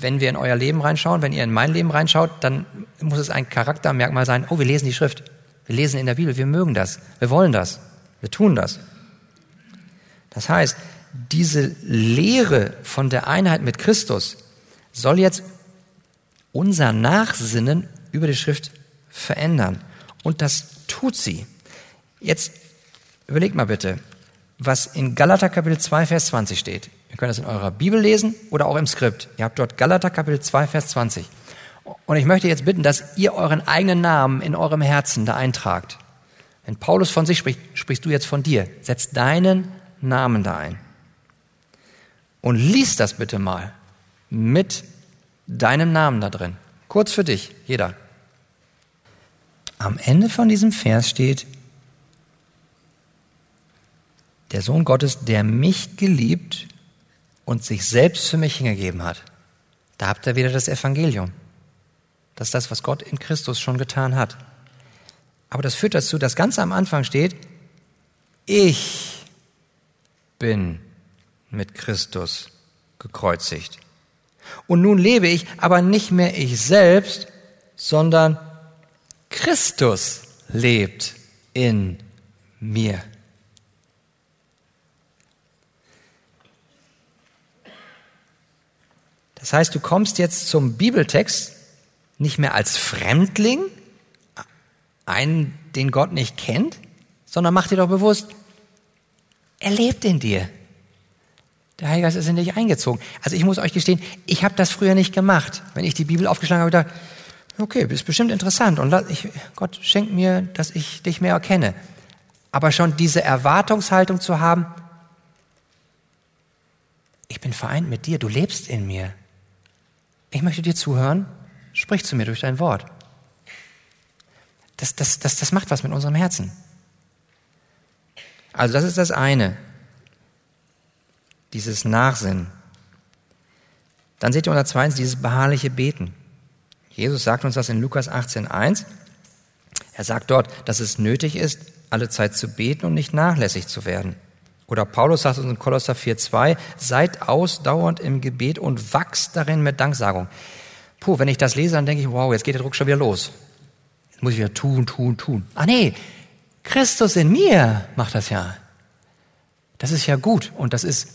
wenn wir in euer Leben reinschauen, wenn ihr in mein Leben reinschaut, dann muss es ein Charaktermerkmal sein, oh, wir lesen die Schrift, wir lesen in der Bibel, wir mögen das, wir wollen das, wir tun das. Das heißt, diese Lehre von der Einheit mit Christus soll jetzt unser Nachsinnen über die Schrift verändern. Und das tut sie. Jetzt überlegt mal bitte, was in Galater Kapitel 2, Vers 20 steht. Ihr könnt das in eurer Bibel lesen oder auch im Skript. Ihr habt dort Galater Kapitel 2, Vers 20. Und ich möchte jetzt bitten, dass ihr euren eigenen Namen in eurem Herzen da eintragt. Wenn Paulus von sich spricht, sprichst du jetzt von dir. Setz deinen Namen da ein. Und lies das bitte mal mit deinem Namen da drin. Kurz für dich, jeder. Am Ende von diesem Vers steht, der Sohn Gottes, der mich geliebt und sich selbst für mich hingegeben hat. Da habt ihr wieder das Evangelium. Das ist das, was Gott in Christus schon getan hat. Aber das führt dazu, dass ganz am Anfang steht, ich bin mit Christus gekreuzigt. Und nun lebe ich, aber nicht mehr ich selbst, sondern Christus lebt in mir. Das heißt, du kommst jetzt zum Bibeltext nicht mehr als Fremdling, einen, den Gott nicht kennt, sondern mach dir doch bewusst, er lebt in dir. Der Heilige Geist ist in dich eingezogen. Also ich muss euch gestehen, ich habe das früher nicht gemacht. Wenn ich die Bibel aufgeschlagen habe, gedacht, okay, ist bestimmt interessant und ich, Gott schenkt mir, dass ich dich mehr erkenne. Aber schon diese Erwartungshaltung zu haben, ich bin vereint mit dir, du lebst in mir. Ich möchte dir zuhören, sprich zu mir durch dein Wort. Das, das, das, das macht was mit unserem Herzen. Also das ist das eine, dieses Nachsinnen. Dann seht ihr unter zweitens dieses beharrliche Beten. Jesus sagt uns das in Lukas 18.1. Er sagt dort, dass es nötig ist, alle Zeit zu beten und nicht nachlässig zu werden. Oder Paulus sagt uns in Kolosser 4,2, seid ausdauernd im Gebet und wachst darin mit Danksagung. Puh, wenn ich das lese, dann denke ich, wow, jetzt geht der Druck schon wieder los. Muss ich wieder tun, tun, tun. Ah nee, Christus in mir macht das ja. Das ist ja gut und das ist,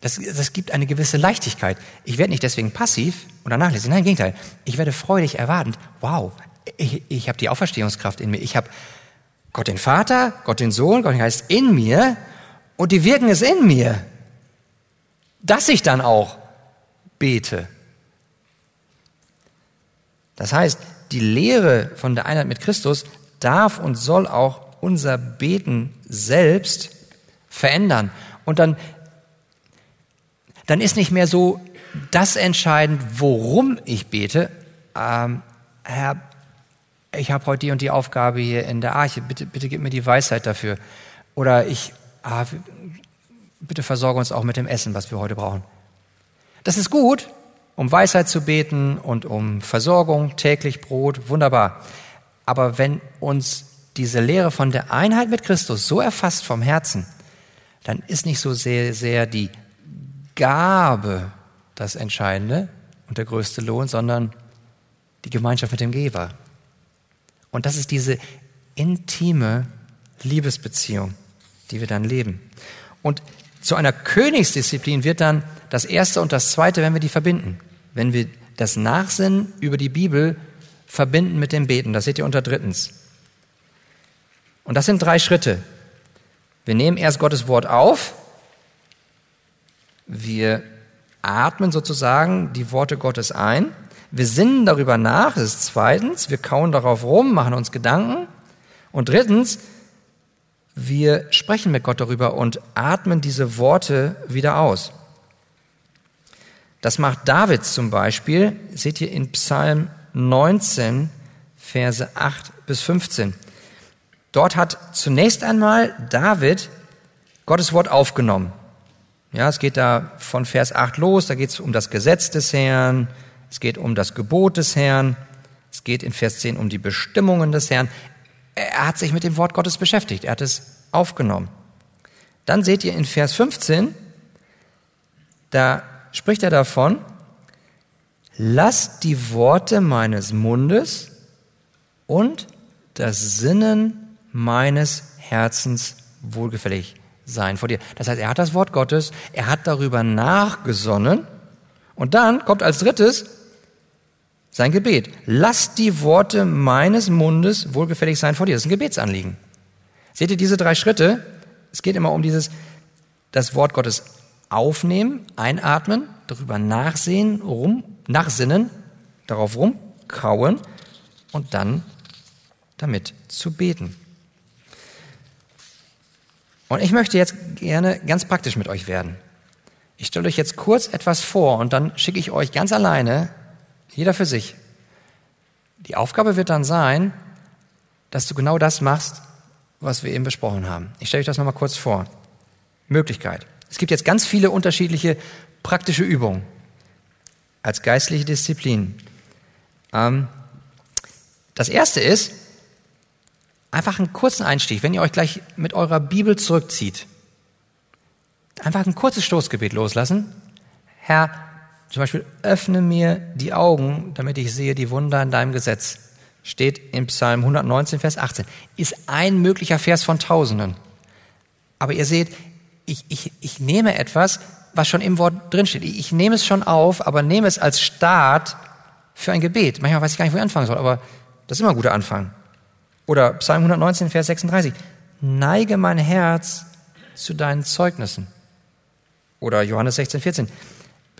das, das gibt eine gewisse Leichtigkeit. Ich werde nicht deswegen passiv oder nachlässig. Nein, im Gegenteil. Ich werde freudig erwartend. Wow, ich, ich habe die Auferstehungskraft in mir. Ich habe Gott den Vater, Gott den Sohn, Gott den Geist in mir und die wirken es in mir, dass ich dann auch bete. Das heißt, die Lehre von der Einheit mit Christus darf und soll auch unser Beten selbst verändern. Und dann, dann ist nicht mehr so das entscheidend, worum ich bete. Ähm, Herr, ich habe heute die und die Aufgabe hier in der Arche, bitte, bitte gib mir die Weisheit dafür. Oder ich, ah, bitte versorge uns auch mit dem Essen, was wir heute brauchen. Das ist gut, um Weisheit zu beten und um Versorgung, täglich Brot, wunderbar. Aber wenn uns diese Lehre von der Einheit mit Christus so erfasst vom Herzen, dann ist nicht so sehr, sehr die Gabe das Entscheidende und der größte Lohn, sondern die Gemeinschaft mit dem Geber. Und das ist diese intime Liebesbeziehung, die wir dann leben. Und zu einer Königsdisziplin wird dann das erste und das zweite, wenn wir die verbinden. Wenn wir das Nachsinnen über die Bibel verbinden mit dem Beten. Das seht ihr unter drittens. Und das sind drei Schritte. Wir nehmen erst Gottes Wort auf. Wir atmen sozusagen die Worte Gottes ein. Wir sinnen darüber nach, das ist zweitens. Wir kauen darauf rum, machen uns Gedanken. Und drittens, wir sprechen mit Gott darüber und atmen diese Worte wieder aus. Das macht David zum Beispiel, seht ihr in Psalm 19, Verse 8 bis 15. Dort hat zunächst einmal David Gottes Wort aufgenommen. Ja, es geht da von Vers 8 los, da geht es um das Gesetz des Herrn, es geht um das Gebot des Herrn, es geht in Vers 10 um die Bestimmungen des Herrn. Er hat sich mit dem Wort Gottes beschäftigt, er hat es aufgenommen. Dann seht ihr in Vers 15, da spricht er davon, lasst die Worte meines Mundes und das Sinnen meines Herzens wohlgefällig sein vor dir. Das heißt, er hat das Wort Gottes, er hat darüber nachgesonnen und dann kommt als drittes sein Gebet. Lass die Worte meines Mundes wohlgefällig sein vor dir. Das ist ein Gebetsanliegen. Seht ihr diese drei Schritte? Es geht immer um dieses, das Wort Gottes aufnehmen, einatmen, darüber nachsehen, rum, nachsinnen, darauf rumkauen und dann damit zu beten. Und ich möchte jetzt gerne ganz praktisch mit euch werden. Ich stelle euch jetzt kurz etwas vor und dann schicke ich euch ganz alleine, jeder für sich. Die Aufgabe wird dann sein, dass du genau das machst, was wir eben besprochen haben. Ich stelle euch das nochmal kurz vor. Möglichkeit. Es gibt jetzt ganz viele unterschiedliche praktische Übungen als geistliche Disziplin. Ähm, das erste ist, einfach einen kurzen Einstieg, wenn ihr euch gleich mit eurer Bibel zurückzieht. Einfach ein kurzes Stoßgebet loslassen. Herr, zum Beispiel, öffne mir die Augen, damit ich sehe die Wunder in deinem Gesetz. Steht im Psalm 119, Vers 18. Ist ein möglicher Vers von Tausenden. Aber ihr seht, ich, ich, ich nehme etwas, was schon im Wort drinsteht. Ich, ich nehme es schon auf, aber nehme es als Start für ein Gebet. Manchmal weiß ich gar nicht, wo ich anfangen soll, aber das ist immer ein guter Anfang. Oder Psalm 119, Vers 36. Neige mein Herz zu deinen Zeugnissen. Oder Johannes 16, 14.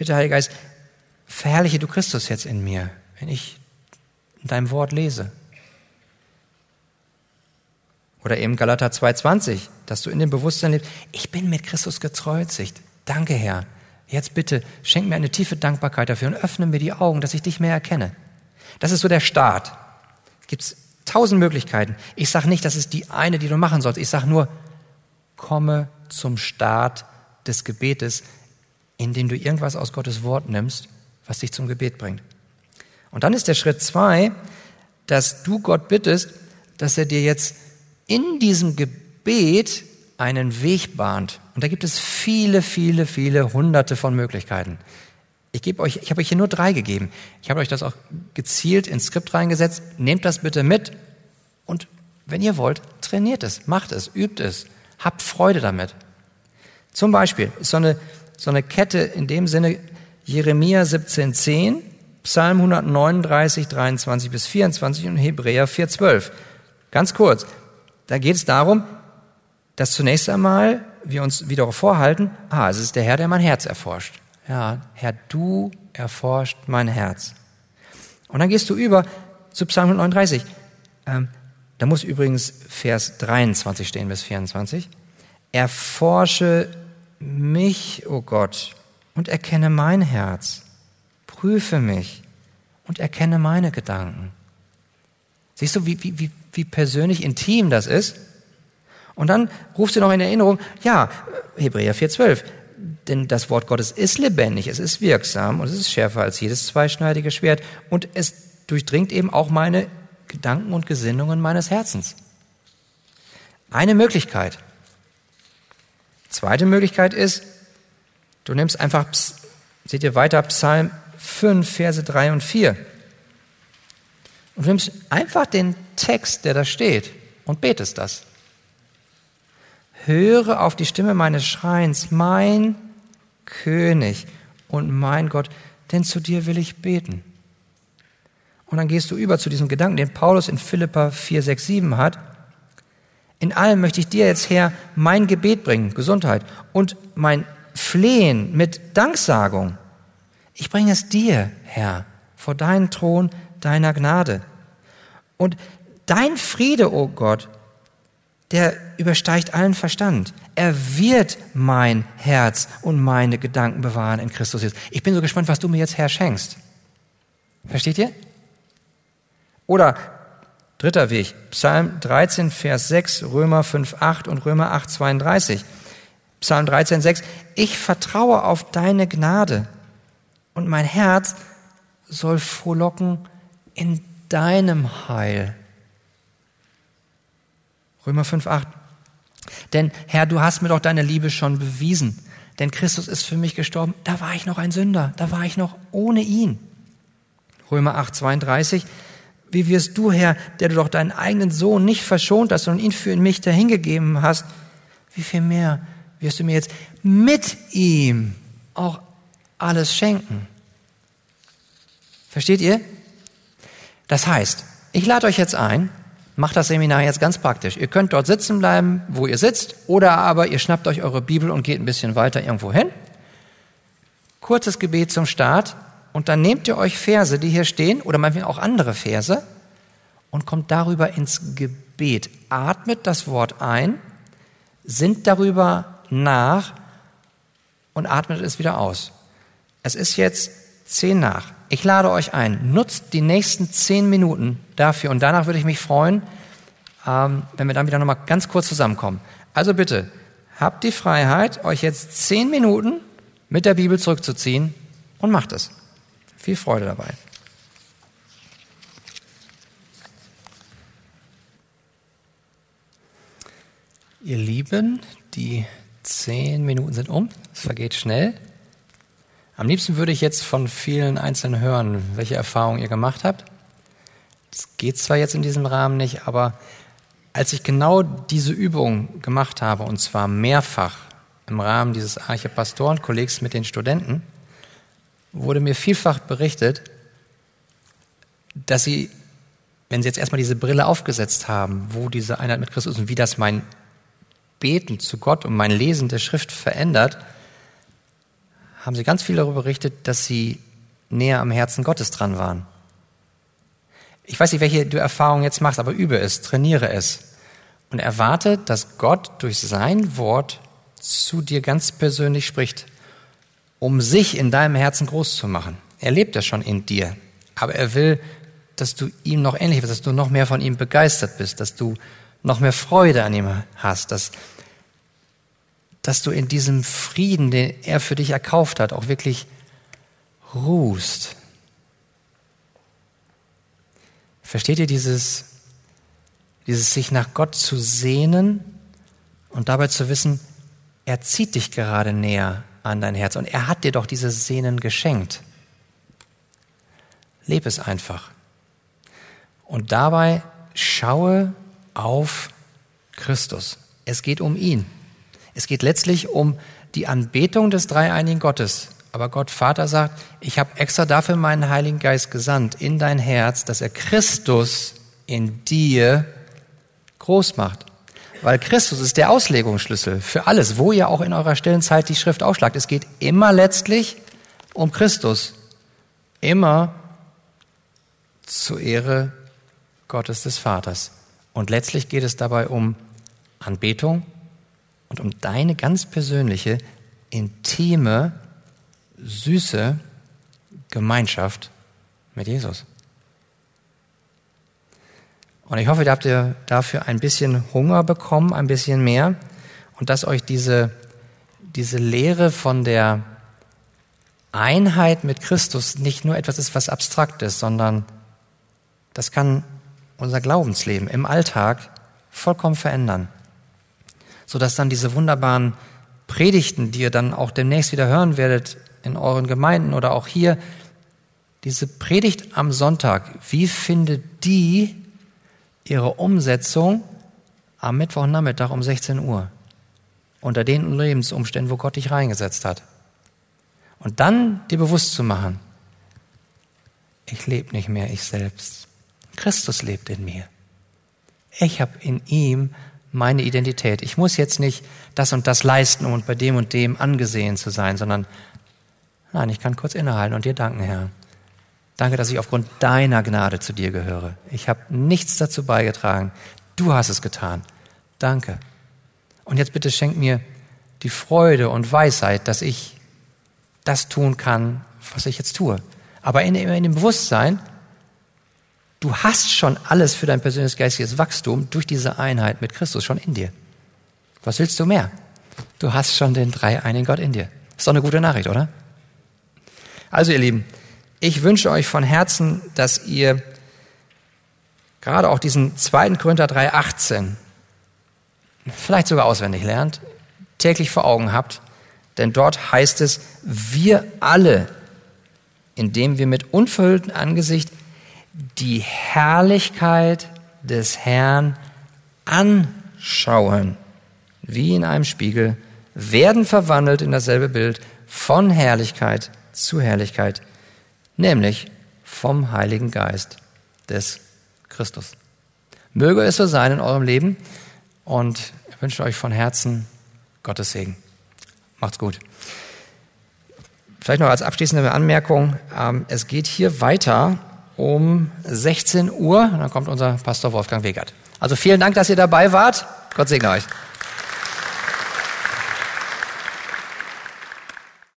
Bitte, Heiliger Geist, verherrliche du Christus jetzt in mir, wenn ich dein Wort lese. Oder eben Galater 2,20, dass du in dem Bewusstsein lebst, ich bin mit Christus gekreuzigt. Danke, Herr. Jetzt bitte schenk mir eine tiefe Dankbarkeit dafür und öffne mir die Augen, dass ich dich mehr erkenne. Das ist so der Start. Gibt tausend Möglichkeiten. Ich sage nicht, das ist die eine, die du machen sollst. Ich sage nur, komme zum Start des Gebetes, indem du irgendwas aus Gottes Wort nimmst, was dich zum Gebet bringt. Und dann ist der Schritt zwei, dass du Gott bittest, dass er dir jetzt in diesem Gebet einen Weg bahnt. Und da gibt es viele, viele, viele hunderte von Möglichkeiten. Ich gebe euch, ich habe euch hier nur drei gegeben. Ich habe euch das auch gezielt ins Skript reingesetzt. Nehmt das bitte mit Wenn ihr wollt, trainiert es, macht es, übt es, habt Freude damit. Zum Beispiel ist so eine, so eine Kette in dem Sinne Jeremia 17,10, Psalm 139, 23 bis 24 und Hebräer 4,12. Ganz kurz. Da geht es darum, dass zunächst einmal wir uns wieder vorhalten, ah, es ist der Herr, der mein Herz erforscht. Ja, Herr, du erforscht mein Herz. Und dann gehst du über zu Psalm 139. Ähm, da muss übrigens Vers 23 stehen bis 24. Erforsche mich, o oh Gott, und erkenne mein Herz. Prüfe mich und erkenne meine Gedanken. Siehst du, wie, wie, wie persönlich intim das ist? Und dann rufst du noch in Erinnerung, ja, Hebräer 4,12, denn das Wort Gottes ist lebendig, es ist wirksam und es ist schärfer als jedes zweischneidige Schwert und es durchdringt eben auch meine Gedanken und Gesinnungen meines Herzens. Eine Möglichkeit. Zweite Möglichkeit ist, du nimmst einfach, seht ihr weiter, Psalm 5, Verse 3 und 4. Und du nimmst einfach den Text, der da steht, und betest das. Höre auf die Stimme meines Schreins, mein König und mein Gott, denn zu dir will ich beten. Und dann gehst du über zu diesem Gedanken, den Paulus in Philippa 4, 6, 7 hat. In allem möchte ich dir jetzt, Herr, mein Gebet bringen, Gesundheit, und mein Flehen mit Danksagung. Ich bringe es dir, Herr, vor deinen Thron deiner Gnade. Und dein Friede, o oh Gott, der übersteigt allen Verstand. Er wird mein Herz und meine Gedanken bewahren in Christus Jesus. Ich bin so gespannt, was du mir jetzt Herr schenkst. Versteht ihr? Oder dritter Weg, Psalm 13, Vers 6, Römer 5, 8 und Römer 8, 32. Psalm 13, 6, ich vertraue auf deine Gnade und mein Herz soll frohlocken in deinem Heil. Römer 5, 8. Denn Herr, du hast mir doch deine Liebe schon bewiesen. Denn Christus ist für mich gestorben. Da war ich noch ein Sünder. Da war ich noch ohne ihn. Römer 8, 32. Wie wirst du, Herr, der du doch deinen eigenen Sohn nicht verschont hast, sondern ihn für mich dahingegeben hast, wie viel mehr wirst du mir jetzt mit ihm auch alles schenken? Versteht ihr? Das heißt, ich lade euch jetzt ein, macht das Seminar jetzt ganz praktisch. Ihr könnt dort sitzen bleiben, wo ihr sitzt, oder aber ihr schnappt euch eure Bibel und geht ein bisschen weiter irgendwo hin. Kurzes Gebet zum Start und dann nehmt ihr euch Verse, die hier stehen, oder manchmal auch andere Verse, und kommt darüber ins Gebet. Atmet das Wort ein, sinnt darüber nach und atmet es wieder aus. Es ist jetzt zehn nach. Ich lade euch ein, nutzt die nächsten zehn Minuten dafür und danach würde ich mich freuen, ähm, wenn wir dann wieder nochmal ganz kurz zusammenkommen. Also bitte, habt die Freiheit, euch jetzt zehn Minuten mit der Bibel zurückzuziehen und macht es. Viel Freude dabei. Ihr Lieben, die zehn Minuten sind um. Es vergeht schnell. Am liebsten würde ich jetzt von vielen Einzelnen hören, welche Erfahrungen ihr gemacht habt. Das geht zwar jetzt in diesem Rahmen nicht, aber als ich genau diese Übung gemacht habe, und zwar mehrfach im Rahmen dieses Archepastorenkollegs mit den Studenten, wurde mir vielfach berichtet, dass sie, wenn sie jetzt erstmal diese Brille aufgesetzt haben, wo diese Einheit mit Christus und wie das mein Beten zu Gott und mein Lesen der Schrift verändert, haben sie ganz viel darüber berichtet, dass sie näher am Herzen Gottes dran waren. Ich weiß nicht, welche du Erfahrungen jetzt machst, aber übe es, trainiere es und erwarte, dass Gott durch sein Wort zu dir ganz persönlich spricht, um sich in deinem Herzen groß zu machen. Er lebt ja schon in dir, aber er will, dass du ihm noch ähnlich bist, dass du noch mehr von ihm begeistert bist, dass du noch mehr Freude an ihm hast, dass dass du in diesem Frieden, den er für dich erkauft hat, auch wirklich ruhst. Versteht ihr dieses, dieses sich nach Gott zu sehnen und dabei zu wissen, er zieht dich gerade näher an dein Herz und er hat dir doch dieses Sehnen geschenkt. Leb es einfach. Und dabei schaue auf Christus. Es geht um ihn. Es geht letztlich um die Anbetung des dreieinigen Gottes. Aber Gott Vater sagt, ich habe extra dafür meinen Heiligen Geist gesandt in dein Herz, dass er Christus in dir groß macht. Weil Christus ist der Auslegungsschlüssel für alles, wo ihr auch in eurer stillen Zeit die Schrift aufschlagt. Es geht immer letztlich um Christus. Immer zur Ehre Gottes des Vaters. Und letztlich geht es dabei um Anbetung und um deine ganz persönliche, intime, süße Gemeinschaft mit Jesus. Und ich hoffe, ihr habt dafür ein bisschen Hunger bekommen, ein bisschen mehr. Und dass euch diese, diese Lehre von der Einheit mit Christus nicht nur etwas ist, was abstrakt ist, sondern das kann unser Glaubensleben im Alltag vollkommen verändern, sodass dann diese wunderbaren Predigten, die ihr dann auch demnächst wieder hören werdet in euren Gemeinden oder auch hier, diese Predigt am Sonntag, wie findet die ihre Umsetzung am Mittwochnachmittag um 16 Uhr. Unter den Lebensumständen, wo Gott dich reingesetzt hat. Und dann dir bewusst zu machen, ich lebe nicht mehr ich selbst. Christus lebt in mir. Ich habe in ihm meine Identität. Ich muss jetzt nicht das und das leisten, um bei dem und dem angesehen zu sein, sondern nein, ich kann kurz innehalten und dir danken, Herr. Danke, dass ich aufgrund deiner Gnade zu dir gehöre. Ich habe nichts dazu beigetragen. Du hast es getan. Danke. Und jetzt bitte schenk mir die Freude und Weisheit, dass ich das tun kann, was ich jetzt tue. Aber in, in dem Bewusstsein, du hast schon alles für dein persönliches geistiges Wachstum durch diese Einheit mit Christus schon in dir. Was willst du mehr? Du hast schon den dreieinigen Gott in dir. Ist doch eine gute Nachricht, oder? Also ihr Lieben, ich wünsche euch von Herzen, dass ihr gerade auch diesen 2. Korinther 3,18 vielleicht sogar auswendig lernt, täglich vor Augen habt, denn dort heißt es, wir alle, indem wir mit unverhülltem Angesicht die Herrlichkeit des Herrn anschauen, wie in einem Spiegel, werden verwandelt in dasselbe Bild von Herrlichkeit zu Herrlichkeit, nämlich vom Heiligen Geist des Christus. Möge es so sein in eurem Leben und ich wünsche euch von Herzen Gottes Segen. Macht's gut. Vielleicht noch als abschließende Anmerkung, ähm, es geht hier weiter um 16 Uhr, dann kommt unser Pastor Wolfgang Wegert. Also vielen Dank, dass ihr dabei wart. Gott segne euch.